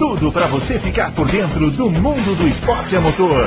tudo para você ficar por dentro do mundo do esporte a motor.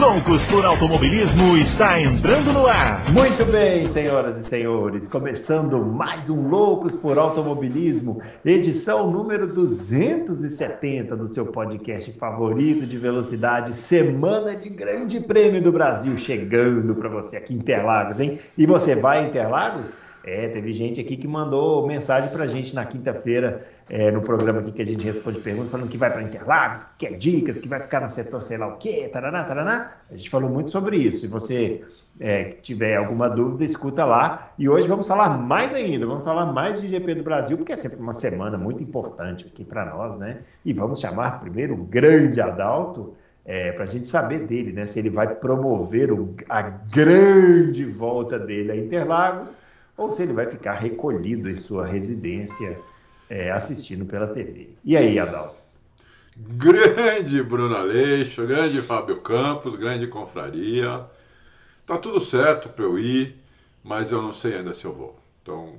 Loucos por Automobilismo está entrando no ar. Muito bem, senhoras e senhores, começando mais um Loucos por Automobilismo, edição número 270 do seu podcast favorito de velocidade, semana de Grande Prêmio do Brasil chegando para você aqui em Interlagos, hein? E você vai a Interlagos? É, teve gente aqui que mandou mensagem para a gente na quinta-feira, é, no programa aqui que a gente responde perguntas, falando que vai para Interlagos, que quer dicas, que vai ficar no setor sei lá o quê, taraná, taraná. A gente falou muito sobre isso. Se você é, tiver alguma dúvida, escuta lá. E hoje vamos falar mais ainda, vamos falar mais de GP do Brasil, porque é sempre uma semana muito importante aqui para nós, né? E vamos chamar primeiro o grande Adalto, é, para a gente saber dele, né? Se ele vai promover o, a grande volta dele a Interlagos ou se ele vai ficar recolhido em sua residência é, assistindo pela TV. E aí, Adalto? Grande Bruno Aleixo, grande Fábio Campos, grande confraria. Tá tudo certo para eu ir, mas eu não sei ainda se eu vou. Então,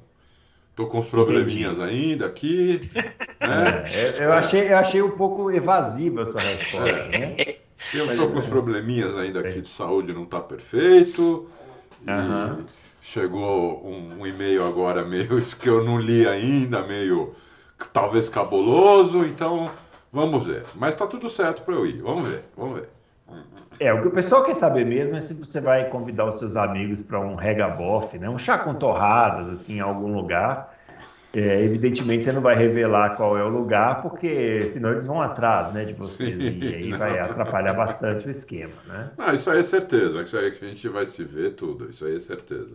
tô com uns probleminhas Entendi. ainda aqui. Né? É, eu, achei, eu achei um pouco evasiva a sua resposta, é. né? Eu tô com uns probleminhas ainda aqui de saúde, não tá perfeito. Uhum. Chegou um, um e-mail agora meio que eu não li ainda, meio talvez cabuloso, então vamos ver. Mas tá tudo certo para eu ir. Vamos ver, vamos ver. É, o que o pessoal quer saber mesmo é se você vai convidar os seus amigos para um regabof, né? Um chá com torradas, assim, em algum lugar. É, evidentemente você não vai revelar qual é o lugar, porque senão eles vão atrás né, de vocês. Sim, e aí não. vai atrapalhar bastante o esquema, né? Não, isso aí é certeza. Isso aí é que a gente vai se ver tudo. Isso aí é certeza.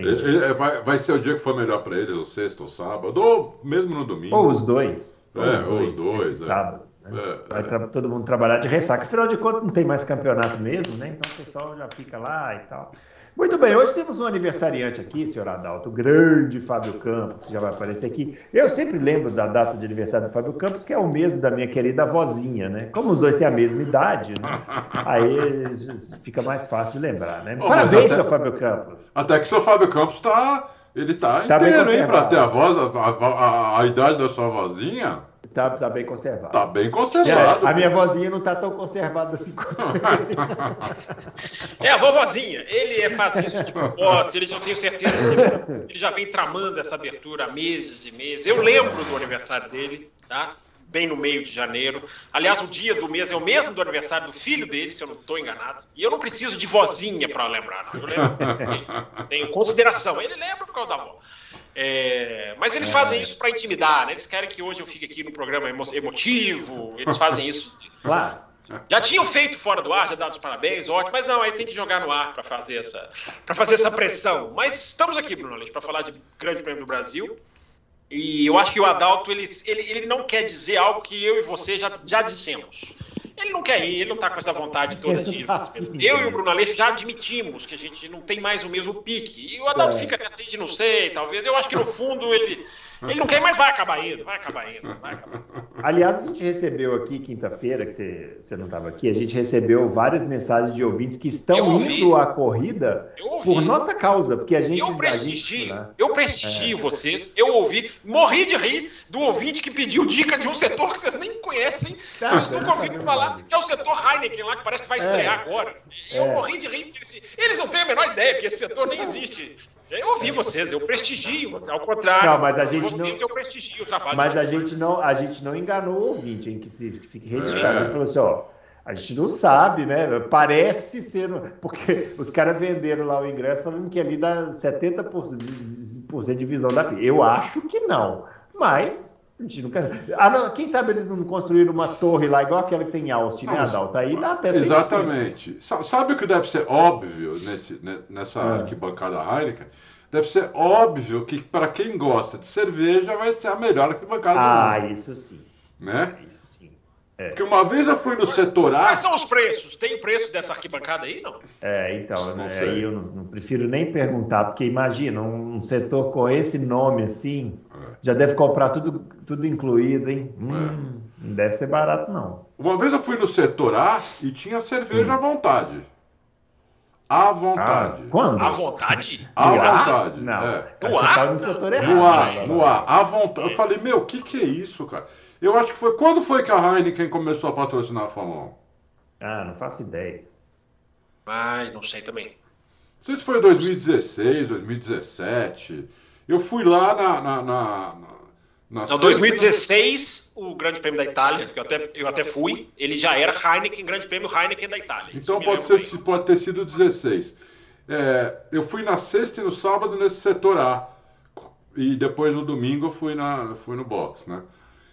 Ele, vai, vai ser o dia que for melhor para eles, o sexto ou sábado, ou mesmo no domingo. Ou os dois. Ou é, os dois, ou os dois. É. Sábado. Né? É, vai é. todo mundo trabalhar de ressaca. Afinal de contas, não tem mais campeonato mesmo, né? Então o pessoal já fica lá e tal. Muito bem, hoje temos um aniversariante aqui, senhor Adalto, o grande Fábio Campos, que já vai aparecer aqui. Eu sempre lembro da data de aniversário do Fábio Campos, que é o mesmo da minha querida vozinha, né? Como os dois têm a mesma idade, né? aí fica mais fácil de lembrar, né? Oh, Parabéns, até, seu Fábio Campos. Até que o seu Fábio Campos está ele está tá inteiro, hein, para ter a voz, a, a, a, a idade da sua vozinha. Tá, tá bem conservado. Tá bem conservado. É, a minha vozinha não tá tão conservada assim quanto ele. É, a vovozinha. Ele é faz isso de propósito, ele não tenho certeza que ele já vem tramando essa abertura há meses e meses. Eu lembro do aniversário dele, tá? Bem no meio de janeiro. Aliás, o dia do mês é o mesmo do aniversário do filho dele, se eu não estou enganado. E eu não preciso de vozinha para lembrar, não. Eu lembro. Tenho consideração. Ele lembra por causa da avó. É, mas eles é. fazem isso para intimidar, né? Eles querem que hoje eu fique aqui no programa emo emotivo, eles fazem isso. Claro. Já tinham feito fora do ar, já dado os parabéns, ótimo, mas não, aí tem que jogar no ar para fazer essa para fazer essa pressão. Mas estamos aqui, Bruno para falar de Grande Prêmio do Brasil. E eu acho que o Adalto ele, ele, ele não quer dizer algo que eu e você já, já dissemos. Ele não quer ir, ele não está com essa vontade toda de ir. Eu e o Bruno Aleixo já admitimos que a gente não tem mais o mesmo pique. E o Adalto é. fica nessa de não sei, talvez. Eu acho que no fundo ele, ele não quer, mas vai acabar indo, vai acabar indo. Vai acabar. Aliás, a gente recebeu aqui quinta-feira, que você, você não estava aqui, a gente recebeu várias mensagens de ouvintes que estão indo à corrida por nossa causa, porque a gente. Eu prestigio, gente, né? eu prestigio é. vocês, eu ouvi, morri de rir do ouvinte que pediu dica de um setor que vocês nem conhecem, tá, vocês nunca ouviram falar, que é o setor Heineken lá, que parece que vai é. estrear é. agora. E eu é. morri de rir, porque eles, eles não têm a menor ideia, que esse setor nem existe. Eu ouvi vocês, eu prestigio você, ao contrário. Não, mas a gente vocês não, eu prestigio o trabalho. Mas a gente não, a gente não enganou o ouvinte, em que se fique registrado. É. A gente falou assim, ó, a gente não sabe, né? Parece ser, porque os caras venderam lá o ingresso falando que ali dá 70% de visão da Eu acho que não, mas nunca... ah, não, quem sabe eles não construíram uma torre lá, igual aquela que tem em Austin, né, Adalto? Aí dá até Exatamente. Sabe o que deve ser óbvio nesse, nessa é. arquibancada Heineken? Deve ser óbvio que para quem gosta de cerveja vai ser a melhor arquibancada ah, isso sim. Né? Isso sim. É. Porque uma vez eu fui no setor A. Quais são os preços? Tem o preço dessa arquibancada aí, não? É, então, né, aí eu não, não, prefiro nem perguntar, porque imagina, um setor com esse nome assim, é. já deve comprar tudo, tudo incluído, hein? Hum, é. Não deve ser barato, não. Uma vez eu fui no setor A e tinha cerveja hum. à vontade. À vontade. Ah, quando? À vontade? À vontade. Não. É. No A? Tá no setor errado. No A, no A. À vontade. Eu falei, meu, o que, que é isso, cara? Eu acho que foi. Quando foi que a Heineken começou a patrocinar a Fórmula 1? Ah, não faço ideia. Mas não sei também. Não sei se foi 2016, 2017. Eu fui lá na. na, na, na não, 2016, o Grande Prêmio da Itália, que eu até, eu até fui, ele já era Heineken, Grande Prêmio Heineken da Itália. Então pode, ser, pode ter sido 16. É, eu fui na sexta e no sábado nesse setor A. E depois no domingo eu fui, na, fui no box, né?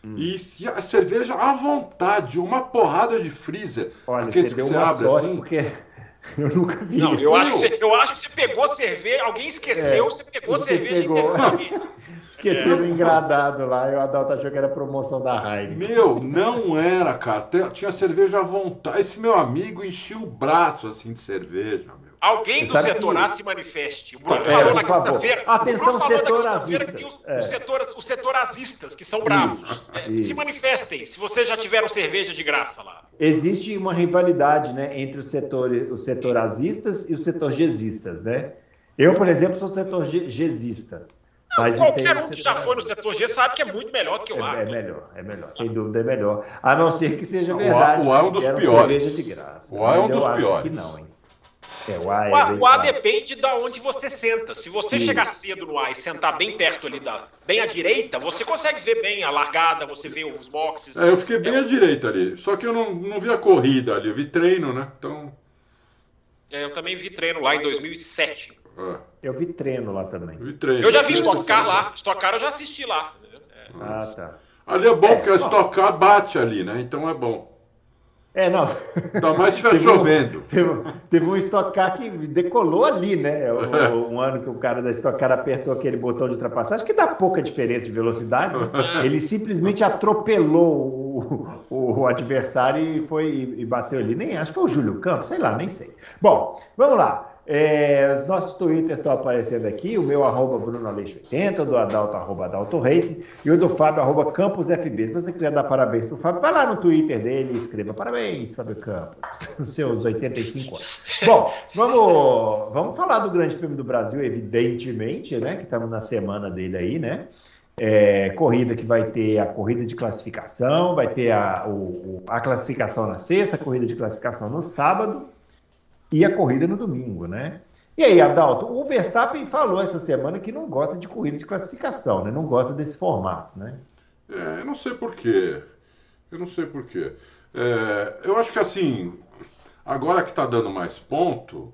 Hum. E a cerveja à vontade, uma porrada de freezer. Olha, aqueles você que você abre assim. Porque eu nunca vi não, isso. Eu acho, que você, eu acho que você pegou cerveja, alguém esqueceu, é, você pegou você cerveja. Pegou. Esqueceram é. engradado lá e o Adalto achou que era promoção da Heineken. Meu, não era, cara. Tinha cerveja à vontade. Esse meu amigo enchia o braço assim de cerveja, meu. Alguém do setor A se manifeste. O Bruno é, falou na quinta-feira. Atenção, setorazistas. Que os, é. os, setor, os setorazistas, que são bravos, isso, é, isso. se manifestem. Se vocês já tiveram cerveja de graça lá. Existe uma rivalidade né, entre os, setor, os setorazistas e os setorgesistas, né? Eu, por exemplo, sou setor gesista. Mas qualquer um que já foi no setor G sabe que é muito melhor do que o é, A. É, é melhor, é melhor, sem dúvida é melhor. A não ser que seja verdade. O A, o A é um dos piores. De graça, o A é um dos piores. não, hein? É, o A, é o A, o A depende de onde você senta. Se você Sim. chegar cedo no A e sentar bem perto ali, da, bem à direita, você consegue ver bem a largada, você vê os boxes. É, eu fiquei bem é. à direita ali. Só que eu não, não vi a corrida ali, eu vi treino, né? Então. É, eu também vi treino lá em 2007. É. Eu vi treino lá também. Eu, vi treino. eu já vi Stock Car lá. Stock Car eu já assisti lá. Ah, tá. Ali é bom é, porque a Stock Car bate ali, né? Então é bom. É, não. Ainda mais se estiver chovendo. Teve, teve, um Stock Car que decolou ali, né? Um, um, ano que o cara da Stock Car apertou aquele botão de ultrapassagem, que dá pouca diferença de velocidade. Né? Ele simplesmente atropelou o, o, o adversário e foi e bateu ali. Nem acho que foi o Júlio Campos, sei lá, nem sei. Bom, vamos lá. É, os nossos twitters estão aparecendo aqui, o meu arroba Bruno Aleixo 80, o do Adalto arroba Adalto Racing e o do Fábio arroba. Se você quiser dar parabéns para o Fábio, vai lá no Twitter dele e escreva parabéns, Fábio Campos, nos seus 85 anos. Bom, vamos, vamos falar do Grande Prêmio do Brasil, evidentemente, né? Que estamos na semana dele aí, né? É, corrida que vai ter a corrida de classificação, vai ter a, o, a classificação na sexta, a corrida de classificação no sábado e a corrida no domingo, né? E aí, Adalto, o Verstappen falou essa semana que não gosta de corrida de classificação, né? Não gosta desse formato, né? É, eu não sei porquê. Eu não sei porquê. É, eu acho que assim, agora que está dando mais ponto,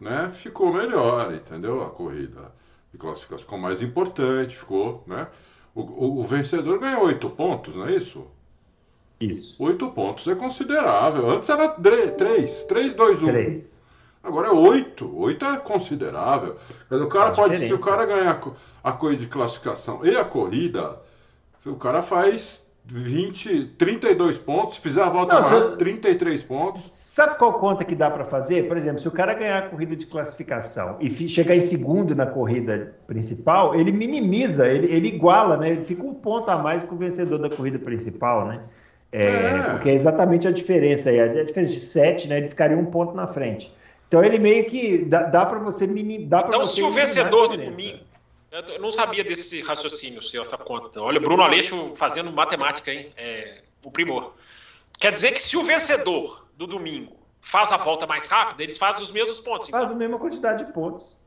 né? Ficou melhor, entendeu? A corrida de classificação ficou mais importante, ficou, né? O, o, o vencedor ganhou oito pontos, não é isso? Isso. Oito pontos é considerável. Antes era três, três, dois, um. Três. Agora é oito. Oito é considerável. O cara pode, se o cara ganhar a corrida de classificação e a corrida, o cara faz 20, 32 pontos, se fizer a volta Não, rápida, 33 pontos. Sabe qual conta que dá para fazer? Por exemplo, se o cara ganhar a corrida de classificação e chegar em segundo na corrida principal, ele minimiza, ele, ele iguala, né? Ele fica um ponto a mais que o vencedor da corrida principal, né? É, é. Porque é exatamente a diferença aí. A diferença de 7, né? Ele ficaria um ponto na frente. Então ele meio que dá, dá para você mini, dá Então, você se o vencedor do domingo. Eu não sabia desse raciocínio seu, essa conta. Olha, Bruno Aleixo fazendo matemática, hein? É, o primor. Quer dizer que se o vencedor do domingo faz a volta mais rápida, eles fazem os mesmos pontos. Então. Faz a mesma quantidade de pontos.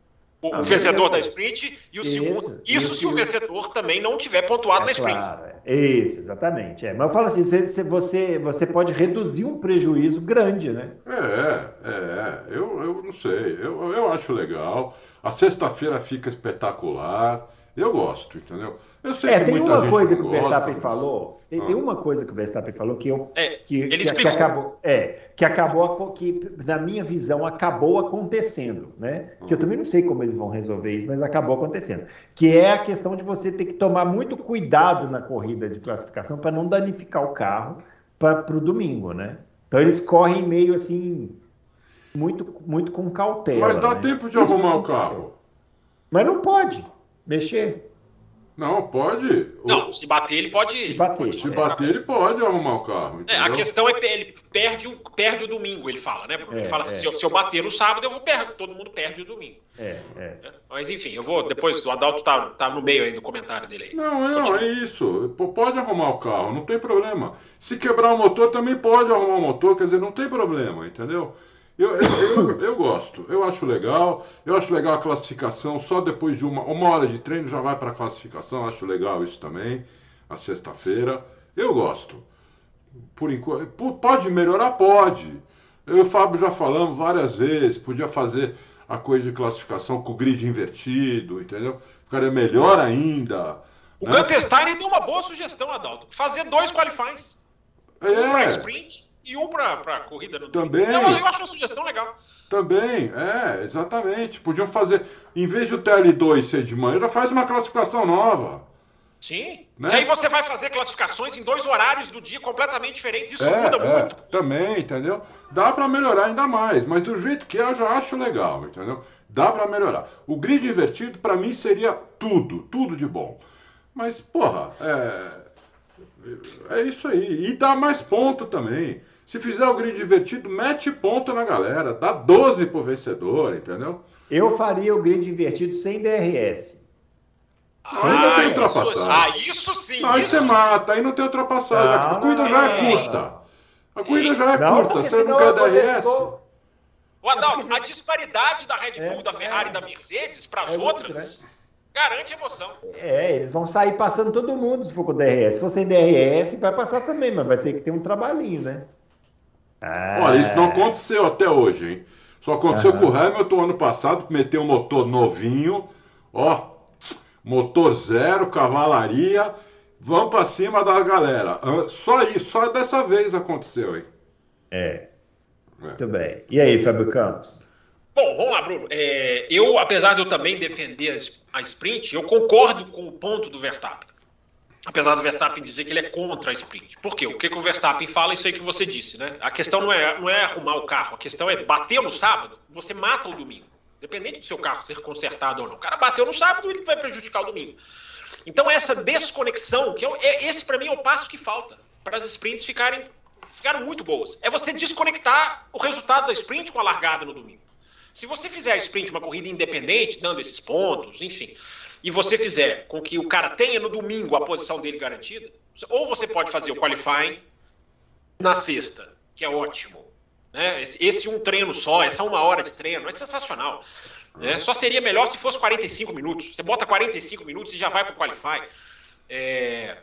O, o vencedor da sprint e o isso, segundo. Isso, isso se o vencedor também não tiver pontuado é, na sprint. Claro, é. Isso, exatamente. É. Mas eu falo assim: você, você, você pode reduzir um prejuízo grande, né? É, é. Eu, eu não sei. Eu, eu acho legal. A sexta-feira fica espetacular. Eu gosto, entendeu? Eu sei é, que tem muita uma coisa que o Verstappen mas... falou. Tem, ah. tem, uma coisa que o Verstappen falou que eu é, que, ele que, que, acabou, é, que acabou que na minha visão acabou acontecendo, né? Que eu também não sei como eles vão resolver isso, mas acabou acontecendo. Que é a questão de você ter que tomar muito cuidado na corrida de classificação para não danificar o carro para o domingo, né? Então eles correm meio assim muito muito com cautela. Mas dá né? tempo de arrumar o carro. Mas não pode mexer. Não, pode. Não, se bater, ele pode. Se bater, se bater ele pode arrumar o carro. É, a questão é ele perde o, perde o domingo, ele fala, né? Ele é, fala assim: é. se, eu, se, eu, bater no sábado, eu vou perder. Todo mundo perde o domingo. É, é. é, Mas enfim, eu vou. Depois o Adalto tá, tá no meio aí do comentário dele aí. Não, não, é isso. Pode arrumar o carro, não tem problema. Se quebrar o motor, também pode arrumar o motor, quer dizer, não tem problema, entendeu? Eu, eu, eu, eu, gosto, eu acho legal, eu acho legal a classificação, só depois de uma, uma hora de treino já vai para a classificação, acho legal isso também, a sexta-feira. Eu gosto. Por enquanto, pode melhorar? Pode. Eu e o Fábio já falamos várias vezes, podia fazer a coisa de classificação com o grid invertido, entendeu? Ficaria melhor ainda. O né? Gunter Steiner deu uma boa sugestão, Adalto. Fazer dois qualifies. É. Um sprint e um para corrida no Também. Eu, eu, acho uma sugestão legal. Também, é, exatamente. Podiam fazer, em vez de o TL2 ser de manhã, faz uma classificação nova. Sim. Né? E aí você vai fazer classificações em dois horários do dia completamente diferentes. Isso é, muda é, muito. Também, entendeu? Dá para melhorar ainda mais, mas do jeito que é, eu já acho legal, entendeu? Dá para melhorar. O grid invertido, para mim, seria tudo, tudo de bom. Mas, porra, é. É isso aí. E dá mais ponto também. Se fizer o grid invertido, mete ponto na galera. Dá 12 pro vencedor, entendeu? Eu faria o grid invertido sem DRS. Ah, tem ultrapassagem. Ah, isso sim. Aí isso você mata, aí não tem ultrapassagem. Não, a corrida já é, é curta. A corrida já é não, curta. Você não quer DRS? O Adalto, a disparidade da Red Bull, é, da Ferrari e da Mercedes para as é outras garante emoção. É, eles vão sair passando todo mundo se for com DRS. Se for sem DRS, vai passar também, mas vai ter que ter um trabalhinho, né? Ah. Olha, isso não aconteceu até hoje, hein? Só aconteceu com o Hamilton ano passado, que meteu um motor novinho, ó, motor zero, cavalaria, vamos para cima da galera. Só isso, só dessa vez aconteceu, hein? É. é. Muito bem. E aí, Fábio Campos? Bom, vamos lá, Bruno. É, eu, apesar de eu também defender a sprint, eu concordo com o ponto do Verstappen apesar do Verstappen dizer que ele é contra a sprint. Por quê? O que, que o Verstappen fala? Isso aí que você disse, né? A questão não é, não é arrumar o carro, a questão é bater no sábado, você mata o domingo. Independente do seu carro ser consertado ou não. O cara bateu no sábado, ele vai prejudicar o domingo. Então essa desconexão, que é, é esse para mim é o passo que falta para as sprints ficarem ficaram muito boas. É você desconectar o resultado da sprint com a largada no domingo. Se você fizer a sprint uma corrida independente, dando esses pontos, enfim, e você fizer com que o cara tenha no domingo a posição dele garantida, ou você pode fazer o qualifying na sexta, que é ótimo. Né? Esse, esse um treino só, essa uma hora de treino, é sensacional. Né? Só seria melhor se fosse 45 minutos. Você bota 45 minutos e já vai para o qualify. É...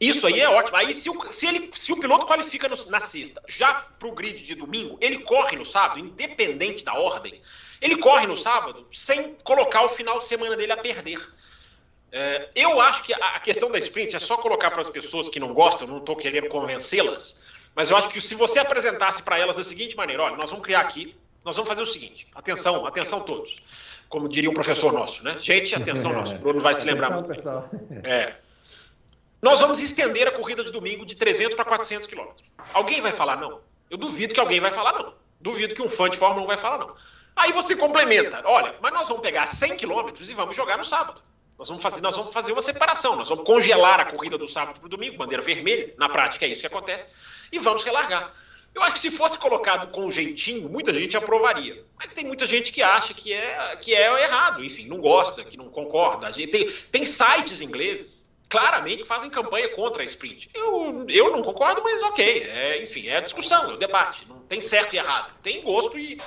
Isso aí é ótimo. Aí, se o, se ele, se o piloto qualifica no, na sexta, já para o grid de domingo, ele corre no sábado, independente da ordem. Ele corre no sábado sem colocar o final de semana dele a perder. É, eu acho que a questão da sprint é só colocar para as pessoas que não gostam, não estou querendo convencê-las, mas eu acho que se você apresentasse para elas da seguinte maneira: olha, nós vamos criar aqui, nós vamos fazer o seguinte, atenção, atenção todos, como diria um professor nosso, né? Gente, atenção nosso, Bruno vai se lembrar muito. Pessoal. É. Nós vamos estender a corrida de domingo de 300 para 400 quilômetros. Alguém vai falar não? Eu duvido que alguém vai falar não. Duvido que um fã de Fórmula 1 vai falar não. Aí você complementa, olha, mas nós vamos pegar 100 quilômetros e vamos jogar no sábado. Nós vamos, fazer, nós vamos fazer uma separação, nós vamos congelar a corrida do sábado para o domingo, bandeira vermelha, na prática é isso que acontece, e vamos relargar. Eu acho que se fosse colocado com jeitinho, muita gente aprovaria. Mas tem muita gente que acha que é, que é errado, enfim, não gosta, que não concorda. Tem, tem sites ingleses claramente fazem campanha contra a sprint. Eu, eu não concordo, mas ok. É, enfim, é discussão, é o debate. Não tem certo e errado. Tem gosto e.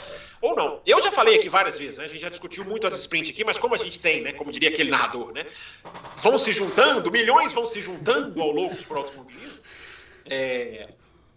ou não. Eu já falei aqui várias vezes, né? A gente já discutiu muito as sprints aqui, mas como a gente tem, né? Como diria aquele narrador, né? Vão se juntando, milhões vão se juntando ao loucos para o automobilismo. É,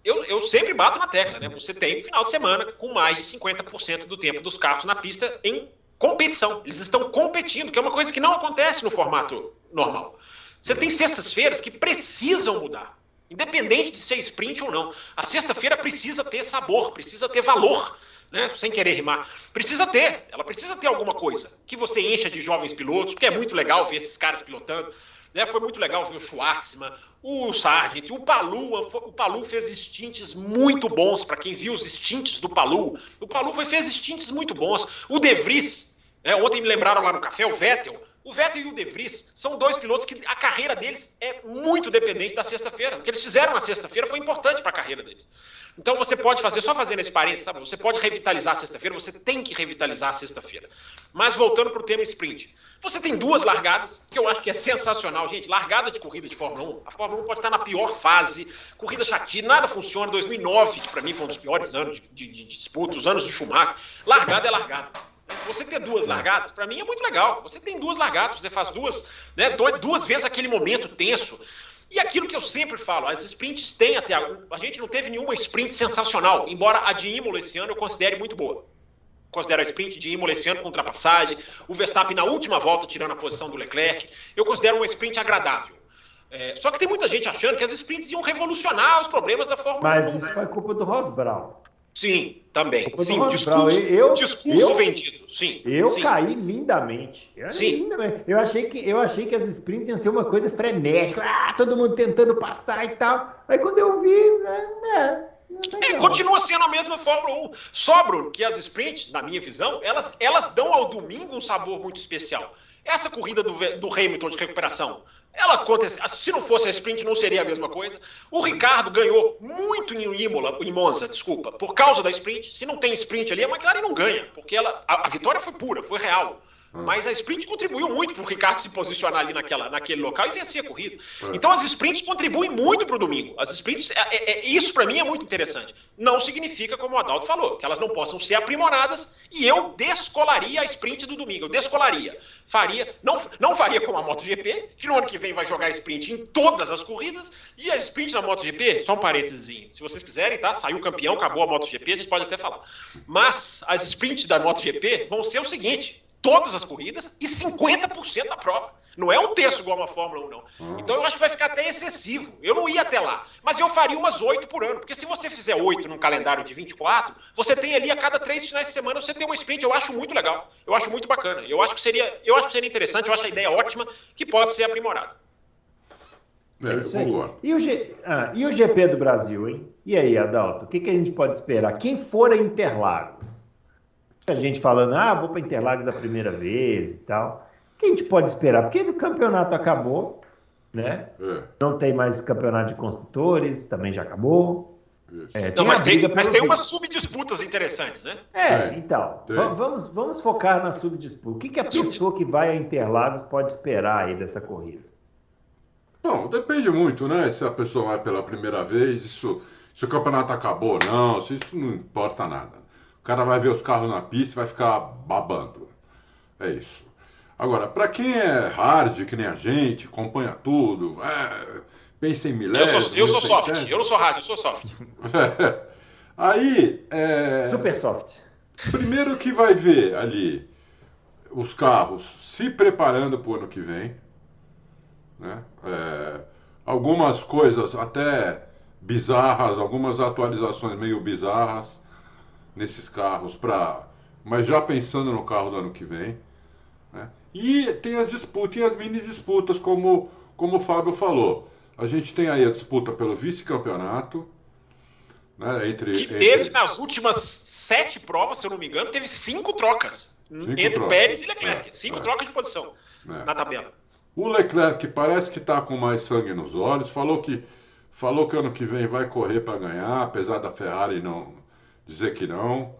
eu, eu, sempre bato na tecla, né? Você tem um final de semana com mais de 50% do tempo dos carros na pista em competição. Eles estão competindo, que é uma coisa que não acontece no formato normal. Você tem sextas-feiras que precisam mudar, independente de ser sprint ou não. A sexta-feira precisa ter sabor, precisa ter valor, né? sem querer rimar. Precisa ter, ela precisa ter alguma coisa que você encha de jovens pilotos, porque é muito legal ver esses caras pilotando. Né? Foi muito legal ver o Schwartzman, o Sargent, o Palu. O Palu fez stints muito bons, para quem viu os stints do Palu. O Palu foi, fez stints muito bons. O De Vries, né? ontem me lembraram lá no café, o Vettel O Vettel e o De Vries são dois pilotos que a carreira deles é muito dependente da sexta-feira. O que eles fizeram na sexta-feira foi importante para a carreira deles. Então você pode fazer, só fazendo esse parênteses, sabe? Você pode revitalizar a sexta-feira, você tem que revitalizar a sexta-feira. Mas voltando para o tema sprint. Você tem duas largadas, que eu acho que é sensacional, gente. Largada de corrida de Fórmula 1. A Fórmula 1 pode estar na pior fase, corrida chatinha, nada funciona. 2009, que para mim foi um dos piores anos de, de, de disputa, os anos do Schumacher. Largada é largada. Você ter duas largadas, para mim é muito legal. Você tem duas largadas, você faz duas, né, duas vezes aquele momento tenso. E aquilo que eu sempre falo, as sprints têm até. A gente não teve nenhuma sprint sensacional, embora a de Imola esse ano eu considere muito boa. Considero a sprint de Imola esse ano com ultrapassagem, o Verstappen na última volta tirando a posição do Leclerc. Eu considero uma sprint agradável. É, só que tem muita gente achando que as sprints iam revolucionar os problemas da Fórmula Mas 1. Mas isso foi culpa do Ross Brown. Sim, também. Sim, discurso, eu, discurso eu, vendido. Sim. Eu sim. caí lindamente. Eu, sim. Lindamente. eu achei que eu achei que as sprints iam ser uma coisa frenética, ah, todo mundo tentando passar e tal. Aí quando eu vi, né, né é, continua sendo a mesma Fórmula 1. Só, Bruno, que as sprints, na minha visão, elas, elas dão ao domingo um sabor muito especial. Essa corrida do, do Hamilton de recuperação, ela acontece, se não fosse a sprint não seria a mesma coisa. O Ricardo ganhou muito em Imola, em Monza, desculpa, por causa da sprint. Se não tem sprint ali, a McLaren não ganha, porque ela, a, a vitória foi pura, foi real. Hum. Mas a sprint contribuiu muito para o Ricardo se posicionar ali naquela, naquele local e vencer a corrida. Hum. Então as sprints contribuem muito para o domingo. As sprints, é, é, é isso para mim é muito interessante. Não significa, como o Adalto falou, que elas não possam ser aprimoradas e eu descolaria a sprint do domingo. Eu descolaria. Faria, não, não faria como a MotoGP, que no ano que vem vai jogar sprint em todas as corridas, e a sprint da MotoGP, só um parênteses, se vocês quiserem, tá? Saiu campeão, acabou a MotoGP, a gente pode até falar. Mas as sprints da MotoGP vão ser o seguinte: todas as corridas e 50% da prova. Não é um terço igual uma Fórmula 1, não. Então eu acho que vai ficar até excessivo. Eu não ia até lá. Mas eu faria umas oito por ano. Porque se você fizer oito num calendário de 24, você tem ali a cada três finais de semana, você tem uma sprint. Eu acho muito legal. Eu acho muito bacana. Eu acho que seria, eu acho que seria interessante, eu acho a ideia ótima, que pode ser aprimorada. É, é isso aí. E o, G... ah, e o GP do Brasil, hein? E aí, Adalto, o que, que a gente pode esperar? Quem for a Interlagos? A gente falando, ah, vou para Interlagos a primeira vez e tal. O que a gente pode esperar? Porque o campeonato acabou, né? É. Não tem mais campeonato de construtores, também já acabou. É, tem mas, tem, mas tem umas subdisputas interessantes, né? É, é então, vamos, vamos focar na subdisputa. O que, que a pessoa que vai a Interlagos pode esperar aí dessa corrida? Bom, depende muito, né? Se a pessoa vai pela primeira vez, isso, se o campeonato acabou ou não, isso não importa nada. O cara vai ver os carros na pista e vai ficar babando. É isso. Aí, para quem é hard, que nem a gente, acompanha tudo, é, pensa em milésimos... Eu sou, eu sou soft, eu não sou hard, eu sou soft. Aí... É, Super soft. Primeiro que vai ver ali os carros se preparando para o ano que vem. Né? É, algumas coisas até bizarras, algumas atualizações meio bizarras nesses carros para, mas já pensando no carro do ano que vem. Né? E tem as disputas, tem as mini disputas, como, como o Fábio falou. A gente tem aí a disputa pelo vice-campeonato. Né, entre, que teve entre... nas últimas sete provas, se eu não me engano, teve cinco trocas cinco entre trocas. Pérez e Leclerc. É, cinco é. trocas de posição é. na tabela. O Leclerc parece que está com mais sangue nos olhos. Falou que falou que ano que vem vai correr para ganhar, apesar da Ferrari não dizer que não,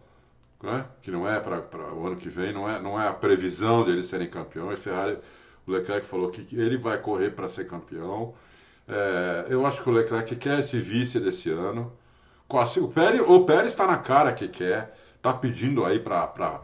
né? que não é para o ano que vem, não é, não é a previsão deles serem campeões. Ferrari, o Leclerc falou que ele vai correr para ser campeão. É, eu acho que o Leclerc quer esse vice desse ano. O Pérez, o Pérez está na cara que quer, está pedindo aí para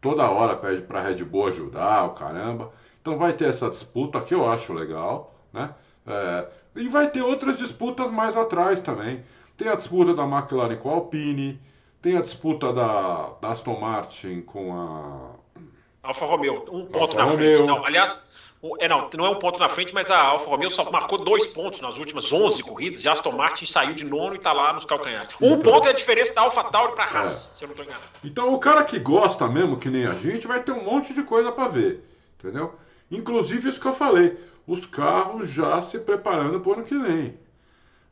toda hora pede para a Red Bull ajudar, o caramba. Então vai ter essa disputa que eu acho legal, né? É, e vai ter outras disputas mais atrás também. Tem a disputa da McLaren com a Alpine, tem a disputa da, da Aston Martin com a. Alfa Romeo, um ponto Alfa na Romeo. frente. Não, aliás, é, não, não é um ponto na frente, mas a Alfa Romeo só marcou dois pontos nas últimas 11 corridas e a Aston Martin saiu de nono e está lá nos calcanhares. Um então, ponto é a diferença da Alfa Tauri para a Haas, é. se eu não estou enganado. Então o cara que gosta mesmo, que nem a gente, vai ter um monte de coisa para ver, entendeu? Inclusive isso que eu falei, os carros já se preparando para o ano que vem,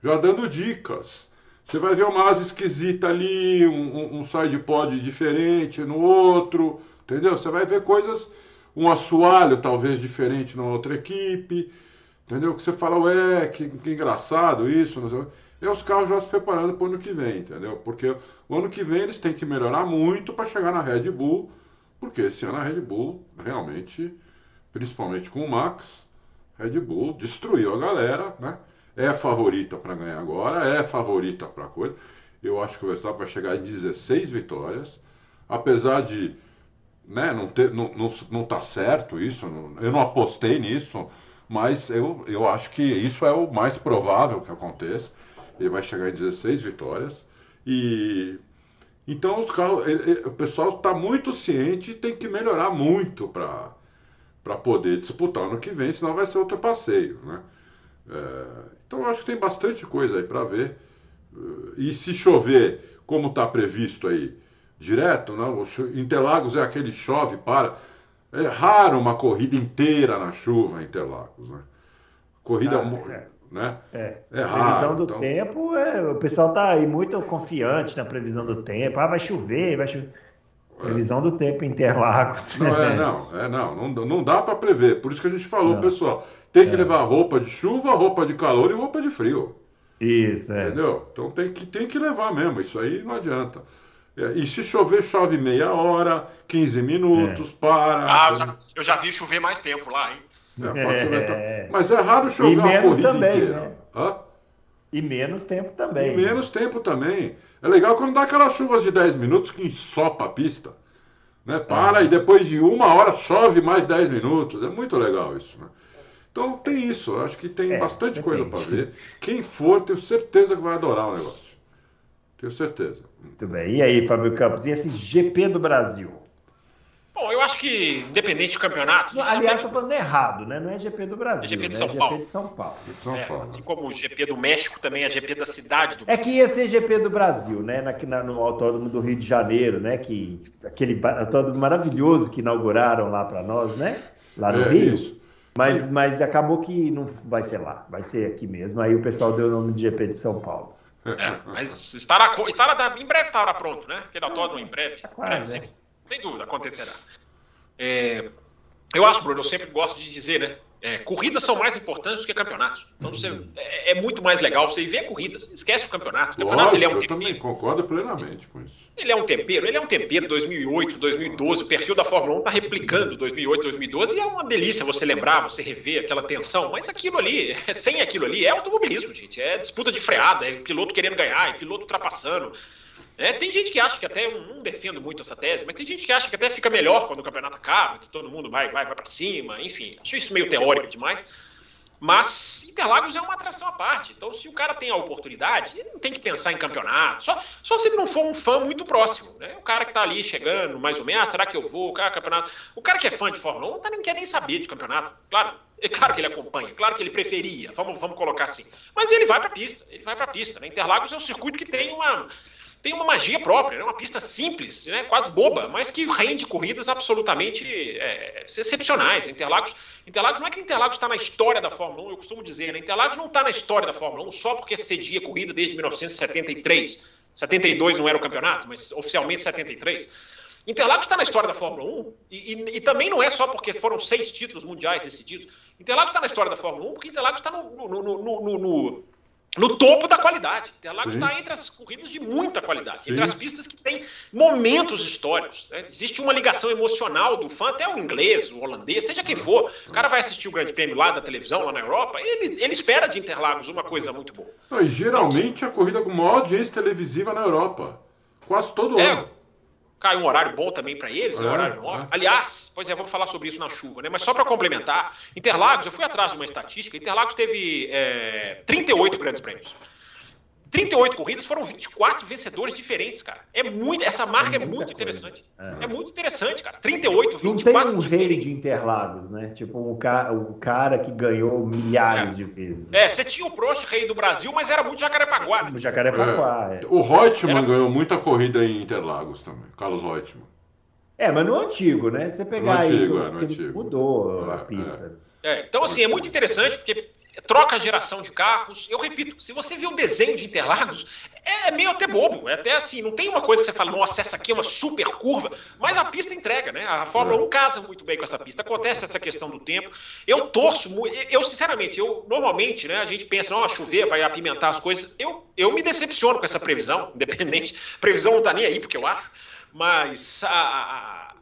já dando dicas. Você vai ver uma asa esquisita ali, um, um side pod diferente no outro, entendeu? Você vai ver coisas, um assoalho talvez diferente numa outra equipe, entendeu? Que você fala, ué, que, que engraçado isso, não sei. E os carros já se preparando para o ano que vem, entendeu? Porque o ano que vem eles têm que melhorar muito para chegar na Red Bull, porque esse ano a Red Bull realmente, principalmente com o Max, Red Bull destruiu a galera, né? É favorita para ganhar agora, é favorita para coisa. Eu acho que o Verstappen vai chegar em 16 vitórias, apesar de né, não, ter, não, não, não tá certo isso, não, eu não apostei nisso, mas eu, eu acho que isso é o mais provável que aconteça. Ele vai chegar em 16 vitórias. E então os carros, ele, ele, o pessoal está muito ciente e tem que melhorar muito para poder disputar ano que vem, senão vai ser outro passeio. Né? É, então eu acho que tem bastante coisa aí para ver. E se chover, como está previsto aí, direto, né? Interlagos é aquele chove para. É raro uma corrida inteira na chuva em Interlagos, né? Corrida. Ah, é. Né? É. é raro, previsão do então... tempo, é, o pessoal está aí muito confiante na previsão do tempo. Ah, vai chover, vai chover. É. Previsão do tempo em Interlagos. Não, é, não, é, não, não, não dá para prever. Por isso que a gente falou, não. pessoal, tem que é. levar roupa de chuva, roupa de calor e roupa de frio. Isso, é. Entendeu? Então tem que, tem que levar mesmo, isso aí não adianta. É, e se chover, chove meia hora, 15 minutos, é. para. Ah, eu já, eu já, vi chover mais tempo lá, hein? É, Mas é raro chover e uma corrida também, inteira. Né? Hã? E menos tempo também. E né? menos tempo também. É legal quando dá aquelas chuvas de 10 minutos que ensopa a pista. Né? Para é. e depois de uma hora chove mais 10 minutos. É muito legal isso. Né? Então tem isso. Eu acho que tem é, bastante coisa para ver. Quem for, tenho certeza que vai adorar o negócio. Tenho certeza. Muito bem. E aí, Fábio Campos, e esse GP do Brasil? Bom, eu acho que, independente do campeonato. Não, aliás, estou falando errado, né? Não é GP do Brasil. É GP de São né? Paulo. É GP de São Paulo. São é, Paulo. Assim como o GP do México também é GP da cidade do É que ia ser GP do Brasil, né? Na, na, no Autódromo do Rio de Janeiro, né? Que, aquele autódromo maravilhoso que inauguraram lá para nós, né? Lá no é, Rio. Isso. Mas, mas acabou que não vai ser lá, vai ser aqui mesmo. Aí o pessoal deu o nome de GP de São Paulo. É, mas estará, estará, em breve estará pronto, né? Aquele autódromo em breve. Em breve sem, sem dúvida, acontecerá. É, eu acho, Bruno, eu sempre gosto de dizer, né? É, corridas são mais importantes do que campeonatos. Então você, é, é, muito mais legal você ver corridas. Esquece o campeonato. O campeonato Lógico, ele é um eu também concordo plenamente com isso. Ele é um tempero, ele é um tempero 2008, 2012. O perfil da Fórmula 1 está replicando 2008, 2012 e é uma delícia você lembrar, você rever aquela tensão. Mas aquilo ali, sem aquilo ali, é automobilismo, gente. É disputa de freada, é piloto querendo ganhar, é piloto ultrapassando. É, tem gente que acha que até, eu não defendo muito essa tese, mas tem gente que acha que até fica melhor quando o campeonato acaba, que todo mundo vai, vai, vai para cima, enfim. Acho isso meio teórico demais. Mas Interlagos é uma atração à parte. Então, se o cara tem a oportunidade, ele não tem que pensar em campeonato. Só, só se ele não for um fã muito próximo. Né? O cara que está ali chegando, mais ou menos, ah, será que eu vou? O cara, campeonato. O cara que é fã de Fórmula 1 não, tá, nem quer nem saber de campeonato. Claro, é claro que ele acompanha, claro que ele preferia, vamos, vamos colocar assim. Mas ele vai para a pista, ele vai para a pista. Né? Interlagos é um circuito que tem uma tem uma magia própria, né? uma pista simples, né? quase boba, mas que rende corridas absolutamente é, excepcionais. Interlagos, Interlagos não é que Interlagos está na história da Fórmula 1, eu costumo dizer, né? Interlagos não está na história da Fórmula 1 só porque cedia corrida desde 1973. 72 não era o campeonato, mas oficialmente 73. Interlagos está na história da Fórmula 1 e, e, e, também não é só porque foram seis títulos mundiais decididos. Interlagos está na história da Fórmula 1 porque Interlagos está no, no, no, no no topo da qualidade. Interlagos está entre as corridas de muita qualidade, Sim. entre as pistas que têm momentos históricos. Né? Existe uma ligação emocional do fã, até o inglês, o holandês, seja quem for. O cara vai assistir o Grande Prêmio lá da televisão, lá na Europa, ele, ele espera de Interlagos uma coisa muito boa. Não, e geralmente então, a corrida com maior audiência televisiva na Europa. Quase todo é, ano cai um horário bom também para eles, é, né, horário nobre. É. Aliás, pois é, vamos falar sobre isso na chuva, né? Mas só para complementar, Interlagos, eu fui atrás de uma estatística, Interlagos teve é, 38 grandes prêmios. 38 corridas foram 24 vencedores diferentes, cara. É muito, essa marca é, é muito interessante. É. é. muito interessante, cara. 38, 24 Não tem um rei de Interlagos, né? Tipo um cara, um cara que ganhou milhares é. de vezes. É, você tinha o Prost, rei do Brasil, mas era muito Jacarepaguá. Né? Jacarepaguá, é. O Reutemann era... ganhou muita corrida em Interlagos também, Carlos Reutemann. É, mas no antigo, né? Você pegar no aí, antigo, é, no antigo. mudou a pista. então assim, é muito interessante porque troca a geração de carros. Eu repito, se você vê o desenho de Interlagos, é, é meio até bobo. É até assim, não tem uma coisa que você fala, nossa, essa aqui é uma super curva, mas a pista entrega, né? A Fórmula 1 é. casa muito bem com essa pista. Acontece essa questão do tempo. Eu torço muito. Eu, sinceramente, eu normalmente, né, a gente pensa, não, a chover vai apimentar as coisas. Eu, eu me decepciono com essa previsão, independente. Previsão não tá nem aí, porque eu acho. Mas, a, a,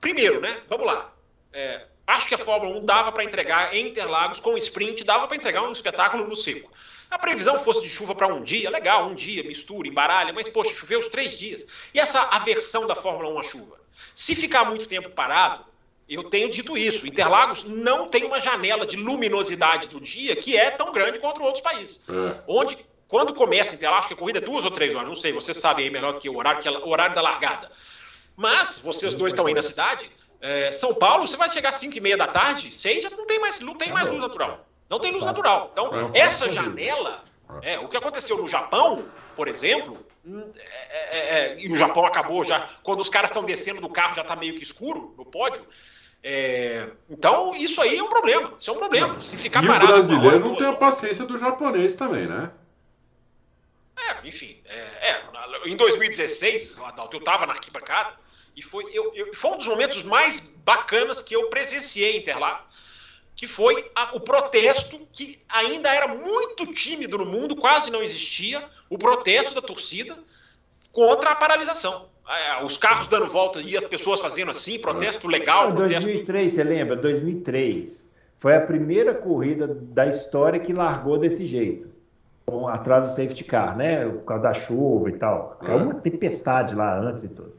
primeiro, né? Vamos lá. É, acho que a Fórmula 1 dava para entregar em Interlagos com sprint, dava para entregar um espetáculo no seco. A previsão fosse de chuva para um dia, legal, um dia, mistura, embaralha, mas, poxa, choveu os três dias. E essa aversão da Fórmula 1 à chuva? Se ficar muito tempo parado, eu tenho dito isso, Interlagos não tem uma janela de luminosidade do dia que é tão grande quanto outros países. É. Onde, quando começa Interlagos, que a corrida é duas ou três horas, não sei, vocês sabem aí melhor do que o horário, que é o horário da largada. Mas, vocês dois estão aí na cidade, é, São Paulo, você vai chegar às 5 e meia da tarde, 6 já não tem mais, não tem mais luz natural. Não tem luz natural. Então, essa janela, é, o que aconteceu no Japão, por exemplo, hum, é, é, é, e o Japão acabou já, quando os caras estão descendo do carro já está meio que escuro no pódio. É, então, isso aí é um problema. Isso é um problema. Se ficar e parado. O brasileiro não tem a paciência do japonês também, né? É, enfim. É, em 2016, Adalto, eu estava na arquibancada e foi, eu, eu, foi um dos momentos mais bacanas que eu presenciei em Interlagos que foi a, o protesto que ainda era muito tímido no mundo, quase não existia, o protesto da torcida contra a paralisação. É, os carros dando volta e as pessoas fazendo assim, protesto legal. Em 2003, você lembra? 2003 foi a primeira corrida da história que largou desse jeito, atrás do safety car, né? Por causa da chuva e tal. Caiu uma tempestade lá antes e tudo.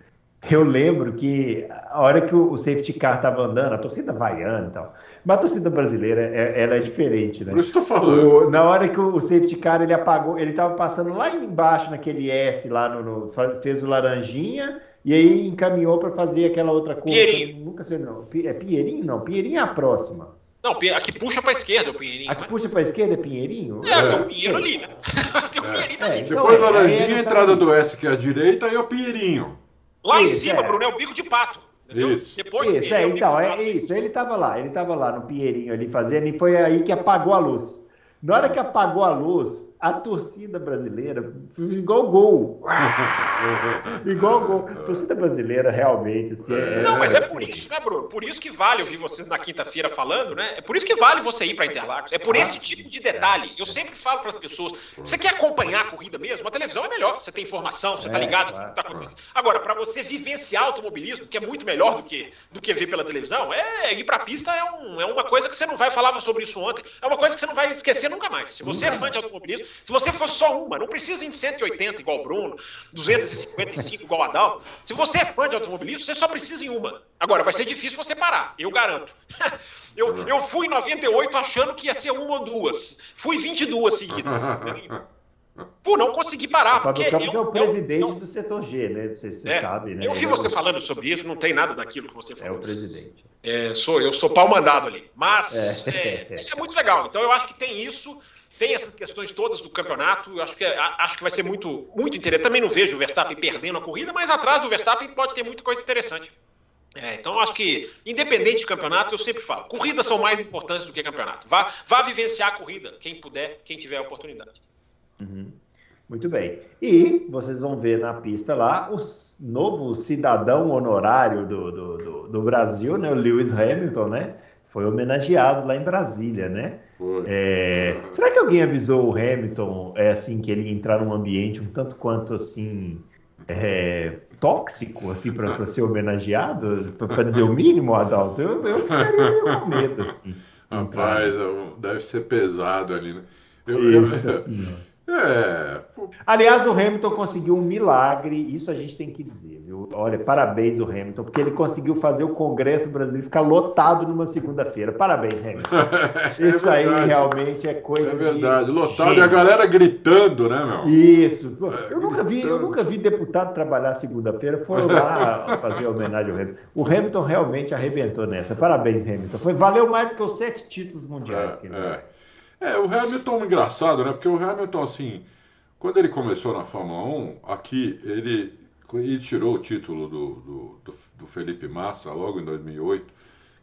Eu lembro que a hora que o safety car estava andando, a torcida vaiana e tal, mas a torcida brasileira, é, ela é diferente, né? Por isso que falando. O, na hora que o safety car ele apagou, ele estava passando lá embaixo naquele S, lá no, no fez o laranjinha, e aí encaminhou para fazer aquela outra coisa. Pinheirinho. Nunca sei, não. É Pinheirinho? Não, Pinheirinho é a próxima. Não, a que puxa para a esquerda é o Pinheirinho. A que puxa para a esquerda é Pinheirinho? É, é. tem o Pinheiro ali, né? tem o Pinheirinho é. ali. Então, Depois é, laranjinha, a entrada do S que é a direita e é o Pinheirinho. Lá isso, em cima, é. Bruno, é o bico de pato. Entendeu? Isso. Depois isso, é, então, é isso. Ele estava lá, ele estava lá no Pinheirinho ali fazendo, e foi aí que apagou a luz. Na hora que apagou a luz, a torcida brasileira igual gol. igual gol. A torcida brasileira realmente. Assim, é... Não, mas é por isso, né, Bruno? Por isso que vale ouvir vocês na quinta-feira falando, né? É por isso que vale você ir para Interlagos. É por esse tipo de detalhe. Eu sempre falo para as pessoas: você quer acompanhar a corrida mesmo? A televisão é melhor. Você tem informação, você está é, ligado no que está acontecendo. Agora, para você vivenciar automobilismo, que é muito melhor do que, do que ver pela televisão, é ir para a pista é, um, é uma coisa que você não vai falar sobre isso ontem. É uma coisa que você não vai esquecer nunca mais. Se você é fã de automobilismo, se você for só uma, não precisa em 180 igual o Bruno, 255 igual o Adal. Se você é fã de automobilismo, você só precisa em uma. Agora, vai ser difícil você parar, eu garanto. eu, eu fui em 98 achando que ia ser uma ou duas. Fui 22 seguidas. por não conseguir parar. O Fábio Campos é o presidente eu, do setor G, né? Você, você é, sabe, né? Eu vi você falando sobre isso, não tem nada daquilo que você falou. É o presidente. É, sou, eu sou pau mandado ali. Mas é. É, é. muito legal. Então eu acho que tem isso, tem essas questões todas do campeonato. Eu acho que, acho que vai ser muito, muito interessante. Também não vejo o Verstappen perdendo a corrida, mas atrás do Verstappen pode ter muita coisa interessante. É, então, acho que, independente de campeonato, eu sempre falo: corridas são mais importantes do que campeonato. Vá, vá vivenciar a corrida, quem puder, quem tiver a oportunidade. Uhum. Muito bem. E vocês vão ver na pista lá o novo cidadão honorário do, do, do, do Brasil, né? O Lewis Hamilton, né? Foi homenageado lá em Brasília, né? É... Será que alguém avisou o Hamilton é, assim que ele entrar num ambiente um tanto quanto assim é, tóxico assim para ser homenageado, para dizer o mínimo, Adalto? Eu, eu ficaria com medo assim. Rapaz, deve ser pesado ali, né? Eu, Isso, eu, assim. É. Aliás, o Hamilton conseguiu um milagre, isso a gente tem que dizer, viu? Olha, parabéns o Hamilton, porque ele conseguiu fazer o Congresso brasileiro ficar lotado numa segunda-feira. Parabéns, Hamilton. É isso aí realmente é coisa É verdade, lotado gênio. e a galera gritando, né, meu? Isso. É, eu, nunca vi, eu nunca vi deputado trabalhar segunda-feira, foram lá fazer homenagem ao Hamilton. O Hamilton realmente arrebentou nessa. Parabéns, Hamilton. Foi, valeu mais do que os sete títulos mundiais que ele é. É, o Hamilton é engraçado, né? Porque o Hamilton, assim, quando ele começou na Fórmula 1, aqui ele, ele tirou o título do, do, do, do Felipe Massa logo em 2008,